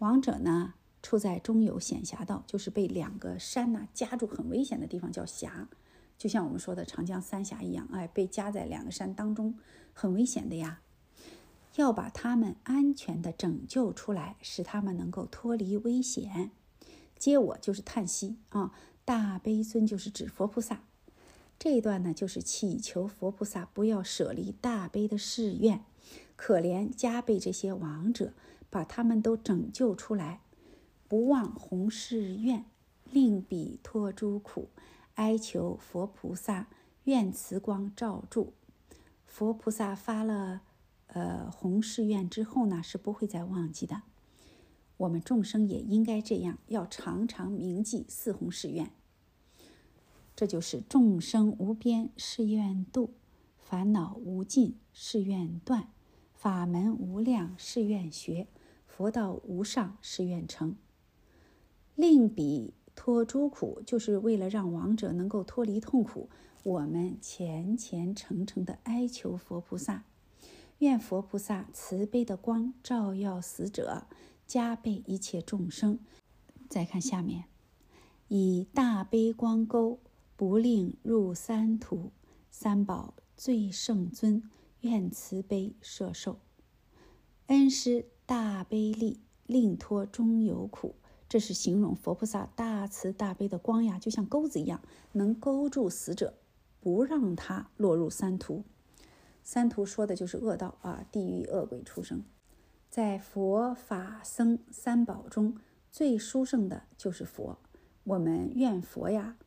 王者呢，处在中有险狭道，就是被两个山呐夹住，很危险的地方叫峡，就像我们说的长江三峡一样，哎，被夹在两个山当中，很危险的呀。要把他们安全的拯救出来，使他们能够脱离危险。接我就是叹息啊，大悲尊就是指佛菩萨。这一段呢，就是祈求佛菩萨不要舍离大悲的誓愿。可怜加倍这些亡者，把他们都拯救出来，不忘弘誓愿，令彼脱诸苦，哀求佛菩萨愿慈光照住。佛菩萨发了呃弘誓愿之后呢，是不会再忘记的。我们众生也应该这样，要常常铭记四弘誓愿。这就是众生无边誓愿度，烦恼无尽誓愿断。法门无量誓愿学，佛道无上誓愿成。令彼脱诸苦，就是为了让亡者能够脱离痛苦。我们虔虔诚诚的哀求佛菩萨，愿佛菩萨慈悲的光照耀死者，加倍一切众生。再看下面，以大悲光钩，不令入三途，三宝最圣尊。愿慈悲摄受，恩师大悲力，令脱中有苦。这是形容佛菩萨大慈大悲的光呀，就像钩子一样，能勾住死者，不让他落入三途。三途说的就是恶道啊，地狱恶鬼出生。在佛法僧三宝中最殊胜的就是佛。我们愿佛呀，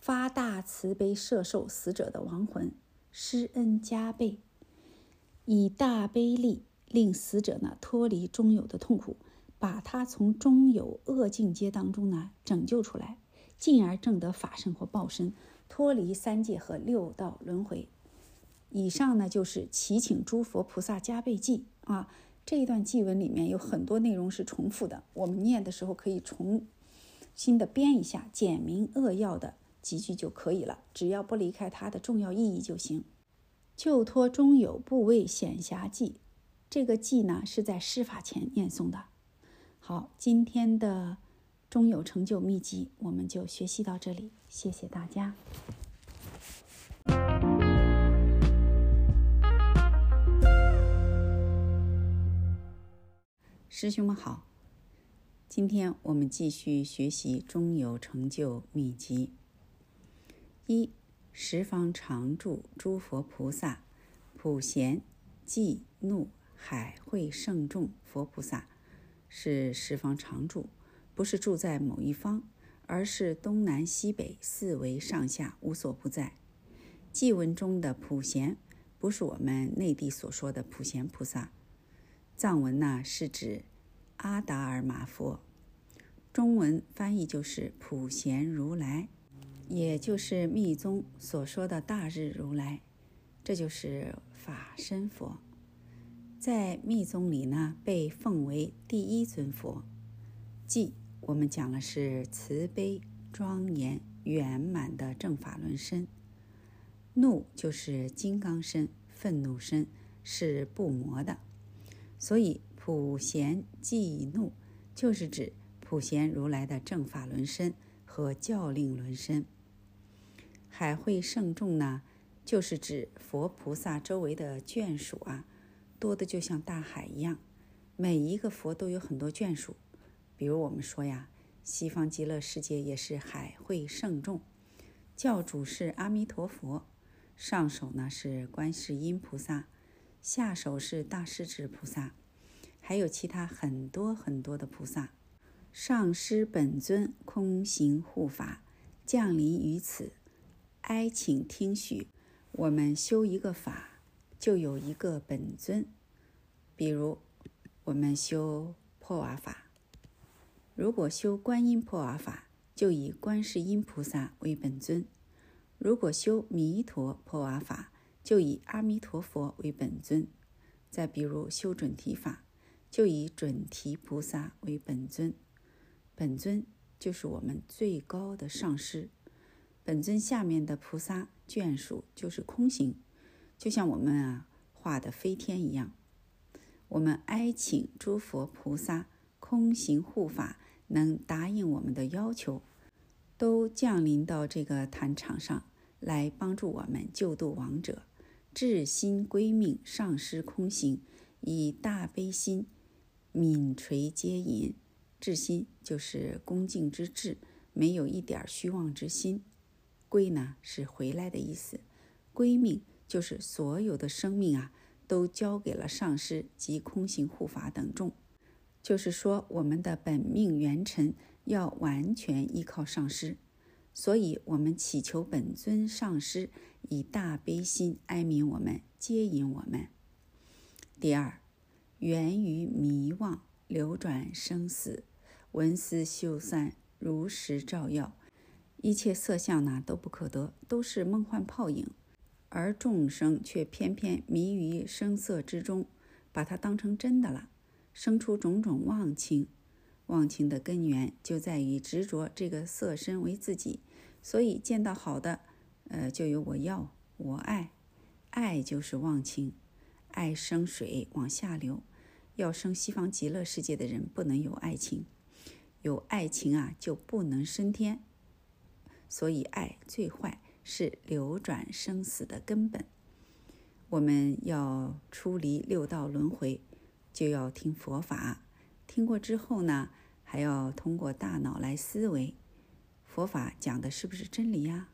发大慈悲摄受死者的亡魂，施恩加倍。以大悲力令死者呢脱离中有的痛苦，把他从中有恶境界当中呢拯救出来，进而证得法身或报身，脱离三界和六道轮回。以上呢就是祈请诸佛菩萨加倍记啊。这一段记文里面有很多内容是重复的，我们念的时候可以重新的编一下，简明扼要的几句就可以了，只要不离开它的重要意义就行。就托中有部位显暇记，这个记呢是在施法前念诵的。好，今天的中有成就秘籍我们就学习到这里，谢谢大家。师兄们好，今天我们继续学习中有成就秘籍。一十方常住诸佛菩萨，普贤、寂、怒、海会圣众佛菩萨，是十方常住，不是住在某一方，而是东南西北四维上下无所不在。偈文中的普贤，不是我们内地所说的普贤菩萨，藏文呢是指。阿达尔玛佛，中文翻译就是普贤如来，也就是密宗所说的大日如来，这就是法身佛，在密宗里呢被奉为第一尊佛。即我们讲的是慈悲庄严圆满的正法轮身，怒就是金刚身，愤怒身是不磨的，所以。普贤寂怒，就是指普贤如来的正法轮身和教令轮身。海会圣众呢，就是指佛菩萨周围的眷属啊，多的就像大海一样。每一个佛都有很多眷属，比如我们说呀，西方极乐世界也是海会圣众，教主是阿弥陀佛，上首呢是观世音菩萨，下首是大势至菩萨。还有其他很多很多的菩萨，上师本尊空行护法降临于此，哀请听许。我们修一个法，就有一个本尊。比如，我们修破瓦法，如果修观音破瓦法，就以观世音菩萨为本尊；如果修弥陀破瓦法，就以阿弥陀佛为本尊。再比如修准提法。就以准提菩萨为本尊，本尊就是我们最高的上师。本尊下面的菩萨眷属就是空行，就像我们啊画的飞天一样。我们哀请诸佛菩萨空行护法，能答应我们的要求，都降临到这个坛场上来帮助我们救度亡者，至心归命，上师空行，以大悲心。泯垂接引，至心就是恭敬之至，没有一点虚妄之心。归呢是回来的意思，归命就是所有的生命啊，都交给了上师及空行护法等众。就是说，我们的本命元辰要完全依靠上师，所以我们祈求本尊上师以大悲心哀悯我们，接引我们。第二。源于迷妄，流转生死，闻思修散，如实照耀。一切色相呢都不可得，都是梦幻泡影，而众生却偏偏迷于声色之中，把它当成真的了，生出种种妄情。妄情的根源就在于执着这个色身为自己，所以见到好的，呃，就有我要，我爱，爱就是妄情，爱生水往下流。要生西方极乐世界的人不能有爱情，有爱情啊就不能升天。所以爱最坏，是流转生死的根本。我们要出离六道轮回，就要听佛法。听过之后呢，还要通过大脑来思维，佛法讲的是不是真理呀？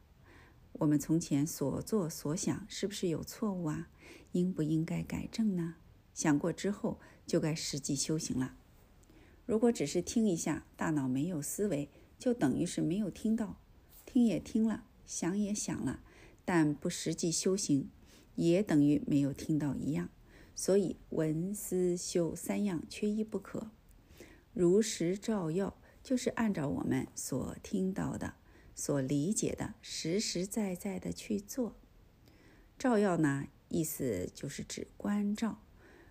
我们从前所做所想是不是有错误啊？应不应该改正呢？想过之后。就该实际修行了。如果只是听一下，大脑没有思维，就等于是没有听到。听也听了，想也想了，但不实际修行，也等于没有听到一样。所以闻思修三样缺一不可。如实照耀，就是按照我们所听到的、所理解的，实实在在的去做。照耀呢，意思就是指关照。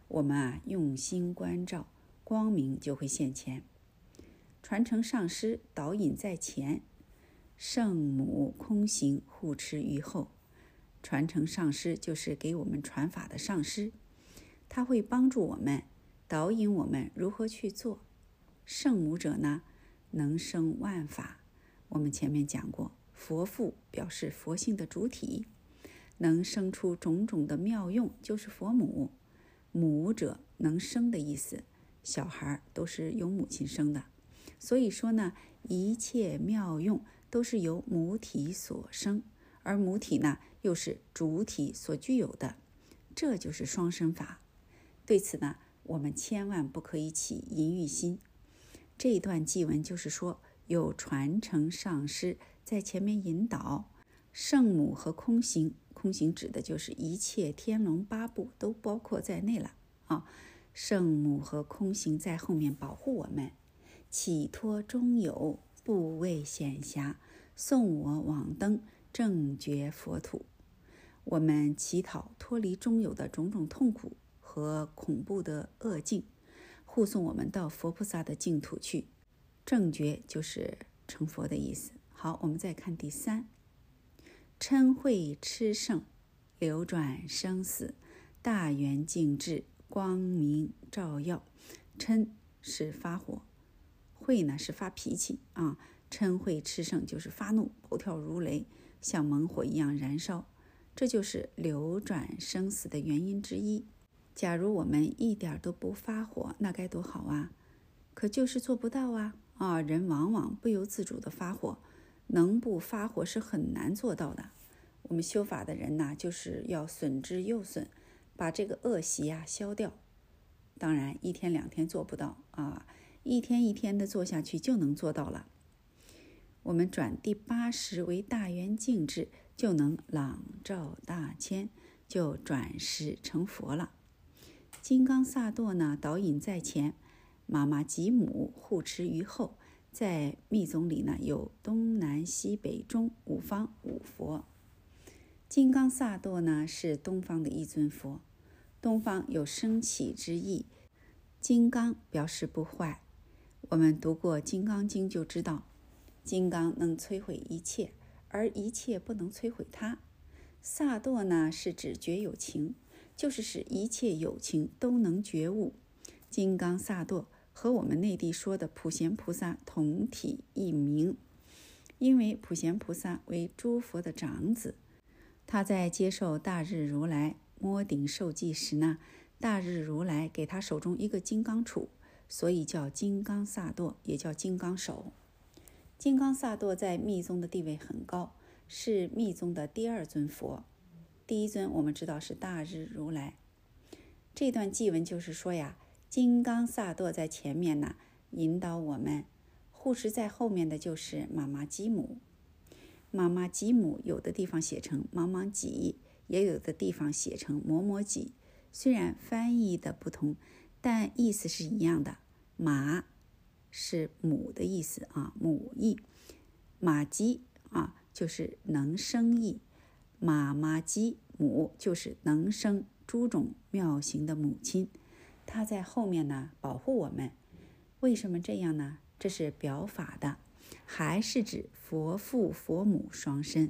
我们啊，用心关照，光明就会现前。传承上师，导引在前。圣母空行护持于后。传承上师就是给我们传法的上师，他会帮助我们，导引我们如何去做。圣母者呢，能生万法。我们前面讲过，佛父表示佛性的主体，能生出种种的妙用，就是佛母。母者能生的意思，小孩都是由母亲生的，所以说呢，一切妙用都是由母体所生，而母体呢。又是主体所具有的，这就是双生法。对此呢，我们千万不可以起淫欲心。这一段偈文就是说，有传承上师在前面引导，圣母和空行，空行指的就是一切天龙八部都包括在内了啊。圣母和空行在后面保护我们，起托中有，不畏险狭，送我往登正觉佛土。我们乞讨脱离中有的种种痛苦和恐怖的恶境，护送我们到佛菩萨的净土去。正觉就是成佛的意思。好，我们再看第三，嗔恚痴盛，流转生死，大圆净智，光明照耀。嗔是发火，恚呢是发脾气啊。嗔恚炽盛就是发怒，暴跳如雷，像猛火一样燃烧。这就是流转生死的原因之一。假如我们一点都不发火，那该多好啊！可就是做不到啊！啊，人往往不由自主的发火，能不发火是很难做到的。我们修法的人呐，就是要损之又损，把这个恶习啊消掉。当然，一天两天做不到啊，一天一天的做下去就能做到了。我们转第八识为大圆净智。就能朗照大千，就转世成佛了。金刚萨埵呢，导引在前，妈妈吉母护持于后。在密宗里呢，有东南西北中五方五佛。金刚萨埵呢，是东方的一尊佛。东方有升起之意，金刚表示不坏。我们读过《金刚经》就知道，金刚能摧毁一切。而一切不能摧毁它。萨埵呢，是指觉有情，就是使一切有情都能觉悟。金刚萨埵和我们内地说的普贤菩萨同体异名，因为普贤菩萨为诸佛的长子，他在接受大日如来摸顶受记时呢，大日如来给他手中一个金刚杵，所以叫金刚萨埵，也叫金刚手。金刚萨埵在密宗的地位很高，是密宗的第二尊佛。第一尊我们知道是大日如来。这段偈文就是说呀，金刚萨埵在前面呢，引导我们；护持在后面的就是妈妈吉母。妈妈吉母有的地方写成妈妈吉，也有的地方写成摩摩吉。虽然翻译的不同，但意思是一样的。马。是母的意思啊，母意。马鸡啊，就是能生意。马妈鸡母就是能生诸种妙行的母亲。她在后面呢，保护我们。为什么这样呢？这是表法的，还是指佛父佛母双身？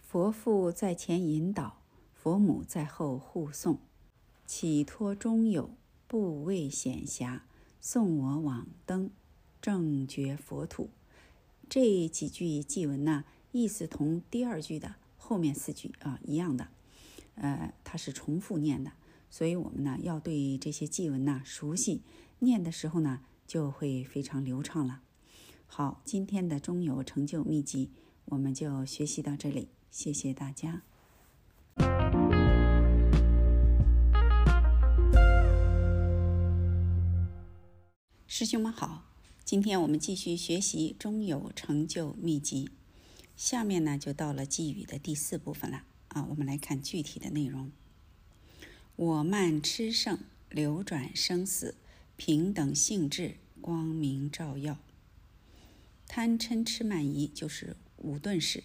佛父在前引导，佛母在后护送。启托中有，不畏险狭，送我往登。正觉佛土，这几句偈文呢，意思同第二句的后面四句啊一样的，呃，它是重复念的，所以我们呢要对这些偈文呢熟悉，念的时候呢就会非常流畅了。好，今天的中游成就秘籍我们就学习到这里，谢谢大家。师兄们好。今天我们继续学习中有成就秘籍，下面呢就到了寄语的第四部分了啊。我们来看具体的内容：我慢痴盛，流转生死，平等性质，光明照耀。贪嗔痴慢疑就是五钝世，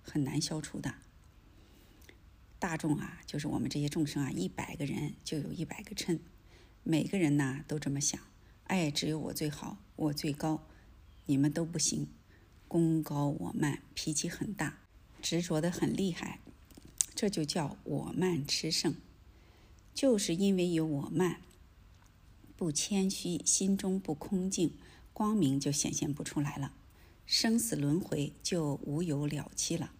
很难消除的。大众啊，就是我们这些众生啊，一百个人就有一百个嗔，每个人呢都这么想。爱，只有我最好，我最高，你们都不行。功高我慢，脾气很大，执着的很厉害，这就叫我慢吃盛。就是因为有我慢，不谦虚，心中不空净，光明就显现不出来了，生死轮回就无有了期了。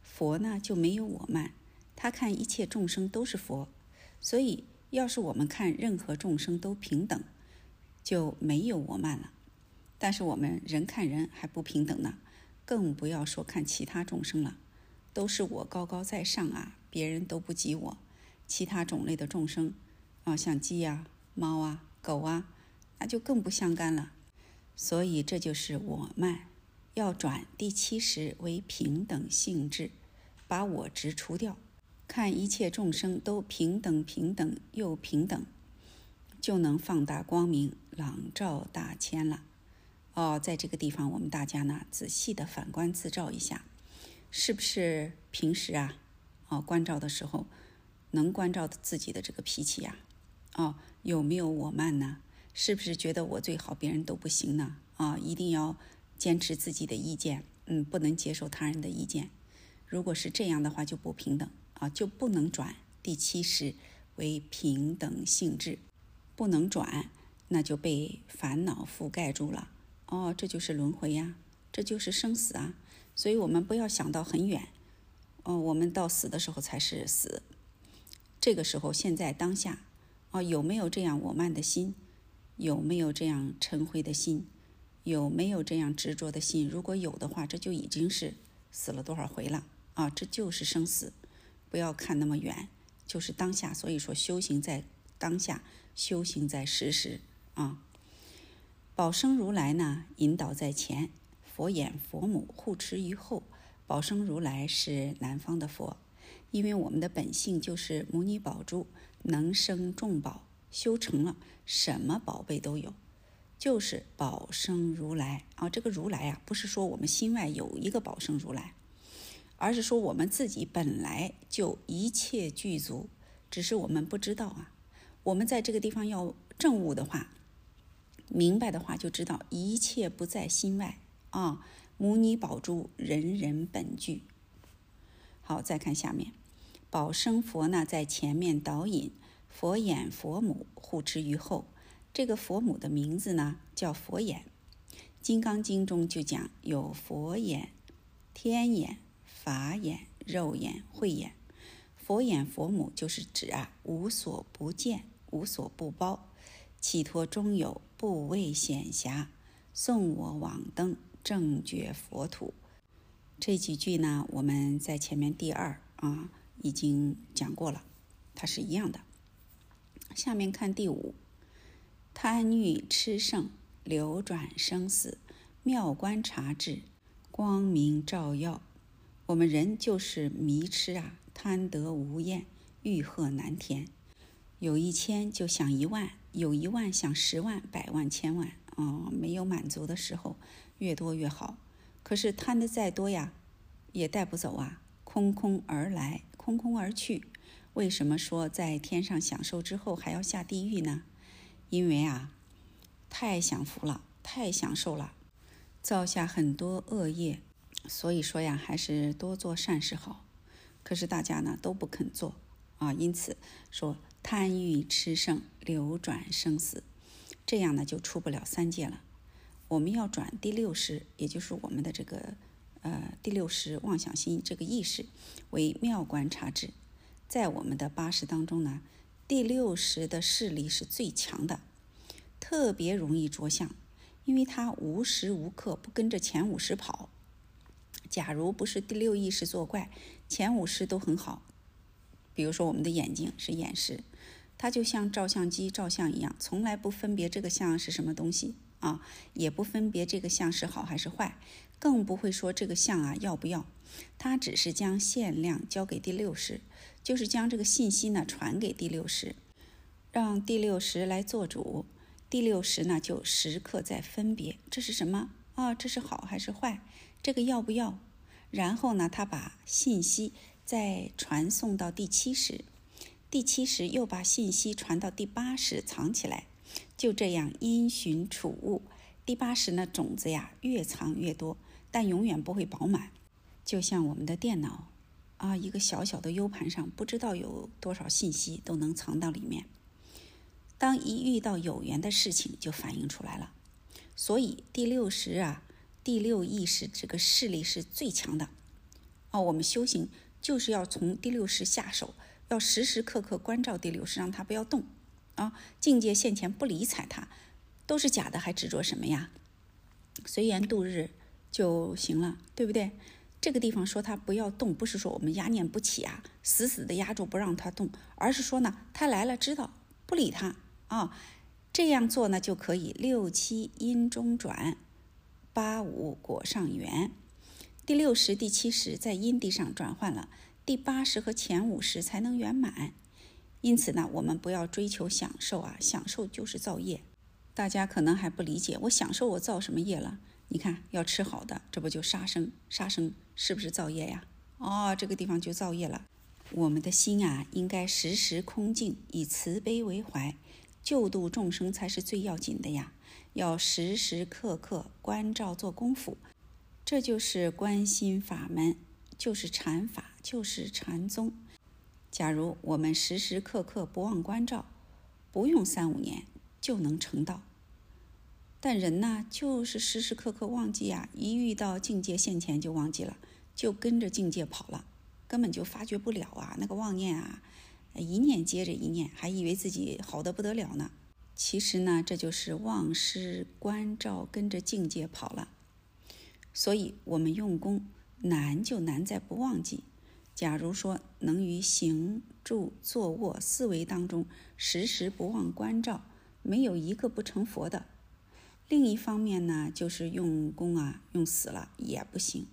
佛呢就没有我慢，他看一切众生都是佛，所以要是我们看任何众生都平等，就没有我慢了。但是我们人看人还不平等呢，更不要说看其他众生了，都是我高高在上啊，别人都不及我。其他种类的众生，啊，像鸡呀、猫啊、狗啊，那就更不相干了。所以这就是我慢，要转第七识为平等性质，把我执除掉，看一切众生都平等，平等又平等，就能放大光明，朗照大千了。哦，在这个地方，我们大家呢仔细的反观自照一下，是不是平时啊，哦，关照的时候。能关照自己的这个脾气呀，哦，有没有我慢呢？是不是觉得我最好，别人都不行呢？啊，一定要坚持自己的意见，嗯，不能接受他人的意见。如果是这样的话，就不平等啊，就不能转第七识为平等性质，不能转，那就被烦恼覆盖住了。哦，这就是轮回呀，这就是生死啊。所以我们不要想到很远，哦，我们到死的时候才是死。这个时候，现在当下，啊，有没有这样我慢的心？有没有这样嗔恚的心？有没有这样执着的心？如果有的话，这就已经是死了多少回了啊！这就是生死，不要看那么远，就是当下。所以说，修行在当下，修行在时时啊。宝生如来呢，引导在前，佛眼佛母护持于后。宝生如来是南方的佛。因为我们的本性就是母女宝珠，能生众宝，修成了什么宝贝都有，就是宝生如来啊。这个如来啊，不是说我们心外有一个宝生如来，而是说我们自己本来就一切具足，只是我们不知道啊。我们在这个地方要证悟的话，明白的话，就知道一切不在心外啊。母女宝珠，人人本具。好，再看下面。宝生佛呢，在前面导引，佛眼佛母护持于后。这个佛母的名字呢，叫佛眼。《金刚经》中就讲有佛眼、天眼、法眼、肉眼、慧眼。佛眼佛母就是指啊，无所不见，无所不包，企托中有，不畏险狭，送我往登正觉佛土。这几句呢，我们在前面第二啊。已经讲过了，它是一样的。下面看第五，贪欲痴盛，流转生死，妙观察智，光明照耀。我们人就是迷痴啊，贪得无厌，欲壑难填。有一千就想一万，有一万想十万、百万、千万。哦，没有满足的时候，越多越好。可是贪的再多呀，也带不走啊，空空而来。空空而去，为什么说在天上享受之后还要下地狱呢？因为啊，太享福了，太享受了，造下很多恶业，所以说呀，还是多做善事好。可是大家呢都不肯做啊，因此说贪欲痴盛，流转生死，这样呢就出不了三界了。我们要转第六识，也就是我们的这个。呃，第六识妄想心这个意识为妙观察智，在我们的八识当中呢，第六识的势力是最强的，特别容易着相，因为它无时无刻不跟着前五识跑。假如不是第六意识作怪，前五识都很好。比如说我们的眼睛是眼识，它就像照相机照相一样，从来不分别这个像是什么东西啊，也不分别这个像是好还是坏。更不会说这个像啊要不要，他只是将限量交给第六识，就是将这个信息呢传给第六识，让第六识来做主。第六识呢就时刻在分别，这是什么啊？这是好还是坏？这个要不要？然后呢，他把信息再传送到第七识，第七识又把信息传到第八识藏起来，就这样因循储物。第八识呢种子呀越藏越多。但永远不会饱满。就像我们的电脑啊，一个小小的 U 盘上，不知道有多少信息都能藏到里面。当一遇到有缘的事情，就反映出来了。所以第六识啊，第六意识这个势力是最强的。哦，我们修行就是要从第六识下手，要时时刻刻关照第六识，让它不要动。啊，境界现前不理睬它，都是假的，还执着什么呀？随缘度日就行了，对不对？这个地方说它不要动，不是说我们压念不起啊，死死的压住不让它动，而是说呢，它来了知道不理它啊，这样做呢就可以六七阴中转，八五果上圆。第六识、第七识在阴地上转换了，第八十和前五十才能圆满。因此呢，我们不要追求享受啊，享受就是造业。大家可能还不理解，我享受我造什么业了？你看，要吃好的，这不就杀生？杀生是不是造业呀？哦，这个地方就造业了。我们的心啊，应该时时空静，以慈悲为怀，救度众生才是最要紧的呀。要时时刻刻关照做功夫。这就是观心法门，就是禅法，就是禅宗。假如我们时时刻刻不忘关照，不用三五年就能成道。但人呢，就是时时刻刻忘记啊，一遇到境界现前就忘记了，就跟着境界跑了，根本就发觉不了啊。那个妄念啊，一念接着一念，还以为自己好的不得了呢。其实呢，这就是忘失关照，跟着境界跑了。所以，我们用功难就难在不忘记。假如说能于行住坐卧四维当中时时不忘关照，没有一个不成佛的。另一方面呢，就是用功啊，用死了也不行。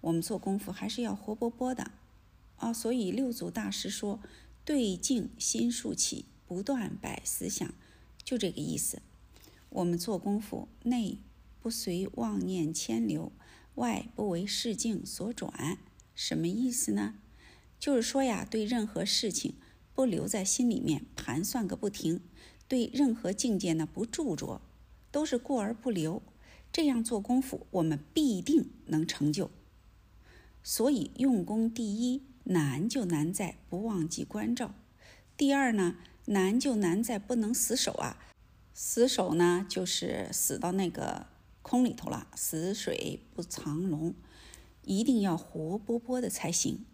我们做功夫还是要活泼泼的啊。所以六祖大师说：“对镜心竖起，不断摆思想。”就这个意思。我们做功夫，内不随妄念牵流。外不为世境所转，什么意思呢？就是说呀，对任何事情不留在心里面盘算个不停，对任何境界呢不驻着，都是过而不留。这样做功夫，我们必定能成就。所以用功第一难就难在不忘记关照，第二呢难就难在不能死守啊。死守呢就是死到那个。空里头了，死水不藏龙，一定要活泼泼的才行。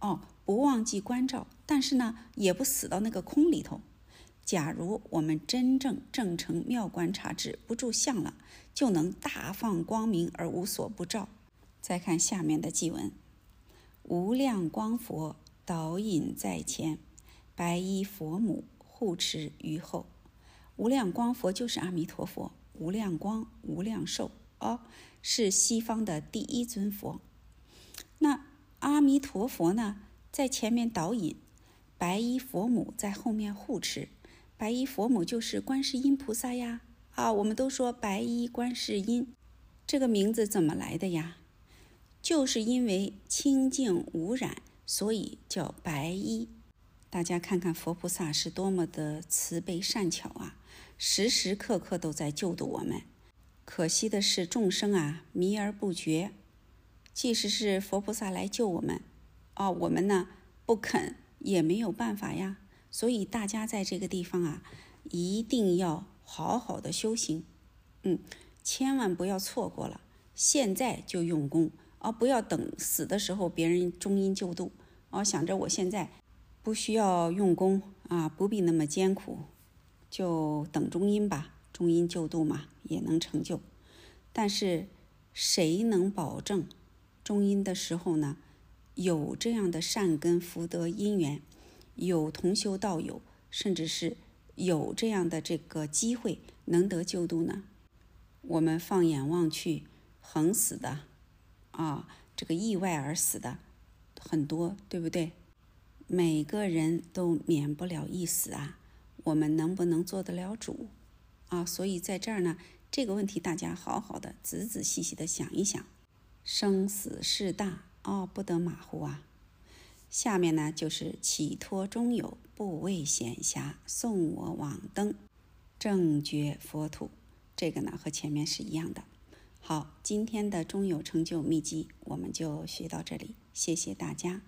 哦，不忘记关照，但是呢，也不死到那个空里头。假如我们真正正成妙观察智，不住相了，就能大放光明而无所不照。再看下面的记文：无量光佛导引在前，白衣佛母护持于后。无量光佛就是阿弥陀佛。无量光、无量寿哦，是西方的第一尊佛。那阿弥陀佛呢，在前面导引，白衣佛母在后面护持。白衣佛母就是观世音菩萨呀！啊，我们都说白衣观世音，这个名字怎么来的呀？就是因为清净无染，所以叫白衣。大家看看佛菩萨是多么的慈悲善巧啊！时时刻刻都在救度我们，可惜的是众生啊迷而不觉。即使是佛菩萨来救我们，哦，我们呢不肯也没有办法呀。所以大家在这个地方啊，一定要好好的修行，嗯，千万不要错过了，现在就用功，啊，不要等死的时候别人中阴救度，哦，想着我现在不需要用功啊，不必那么艰苦。就等中阴吧，中阴救度嘛，也能成就。但是谁能保证中阴的时候呢？有这样的善根福德因缘，有同修道友，甚至是有这样的这个机会能得救度呢？我们放眼望去，横死的啊，这个意外而死的很多，对不对？每个人都免不了一死啊。我们能不能做得了主啊？所以在这儿呢，这个问题大家好好的、仔仔细细的想一想。生死事大啊，不得马虎啊。下面呢就是起托中有，不畏险狭，送我往登正觉佛土。这个呢和前面是一样的好，今天的中有成就秘籍我们就学到这里，谢谢大家。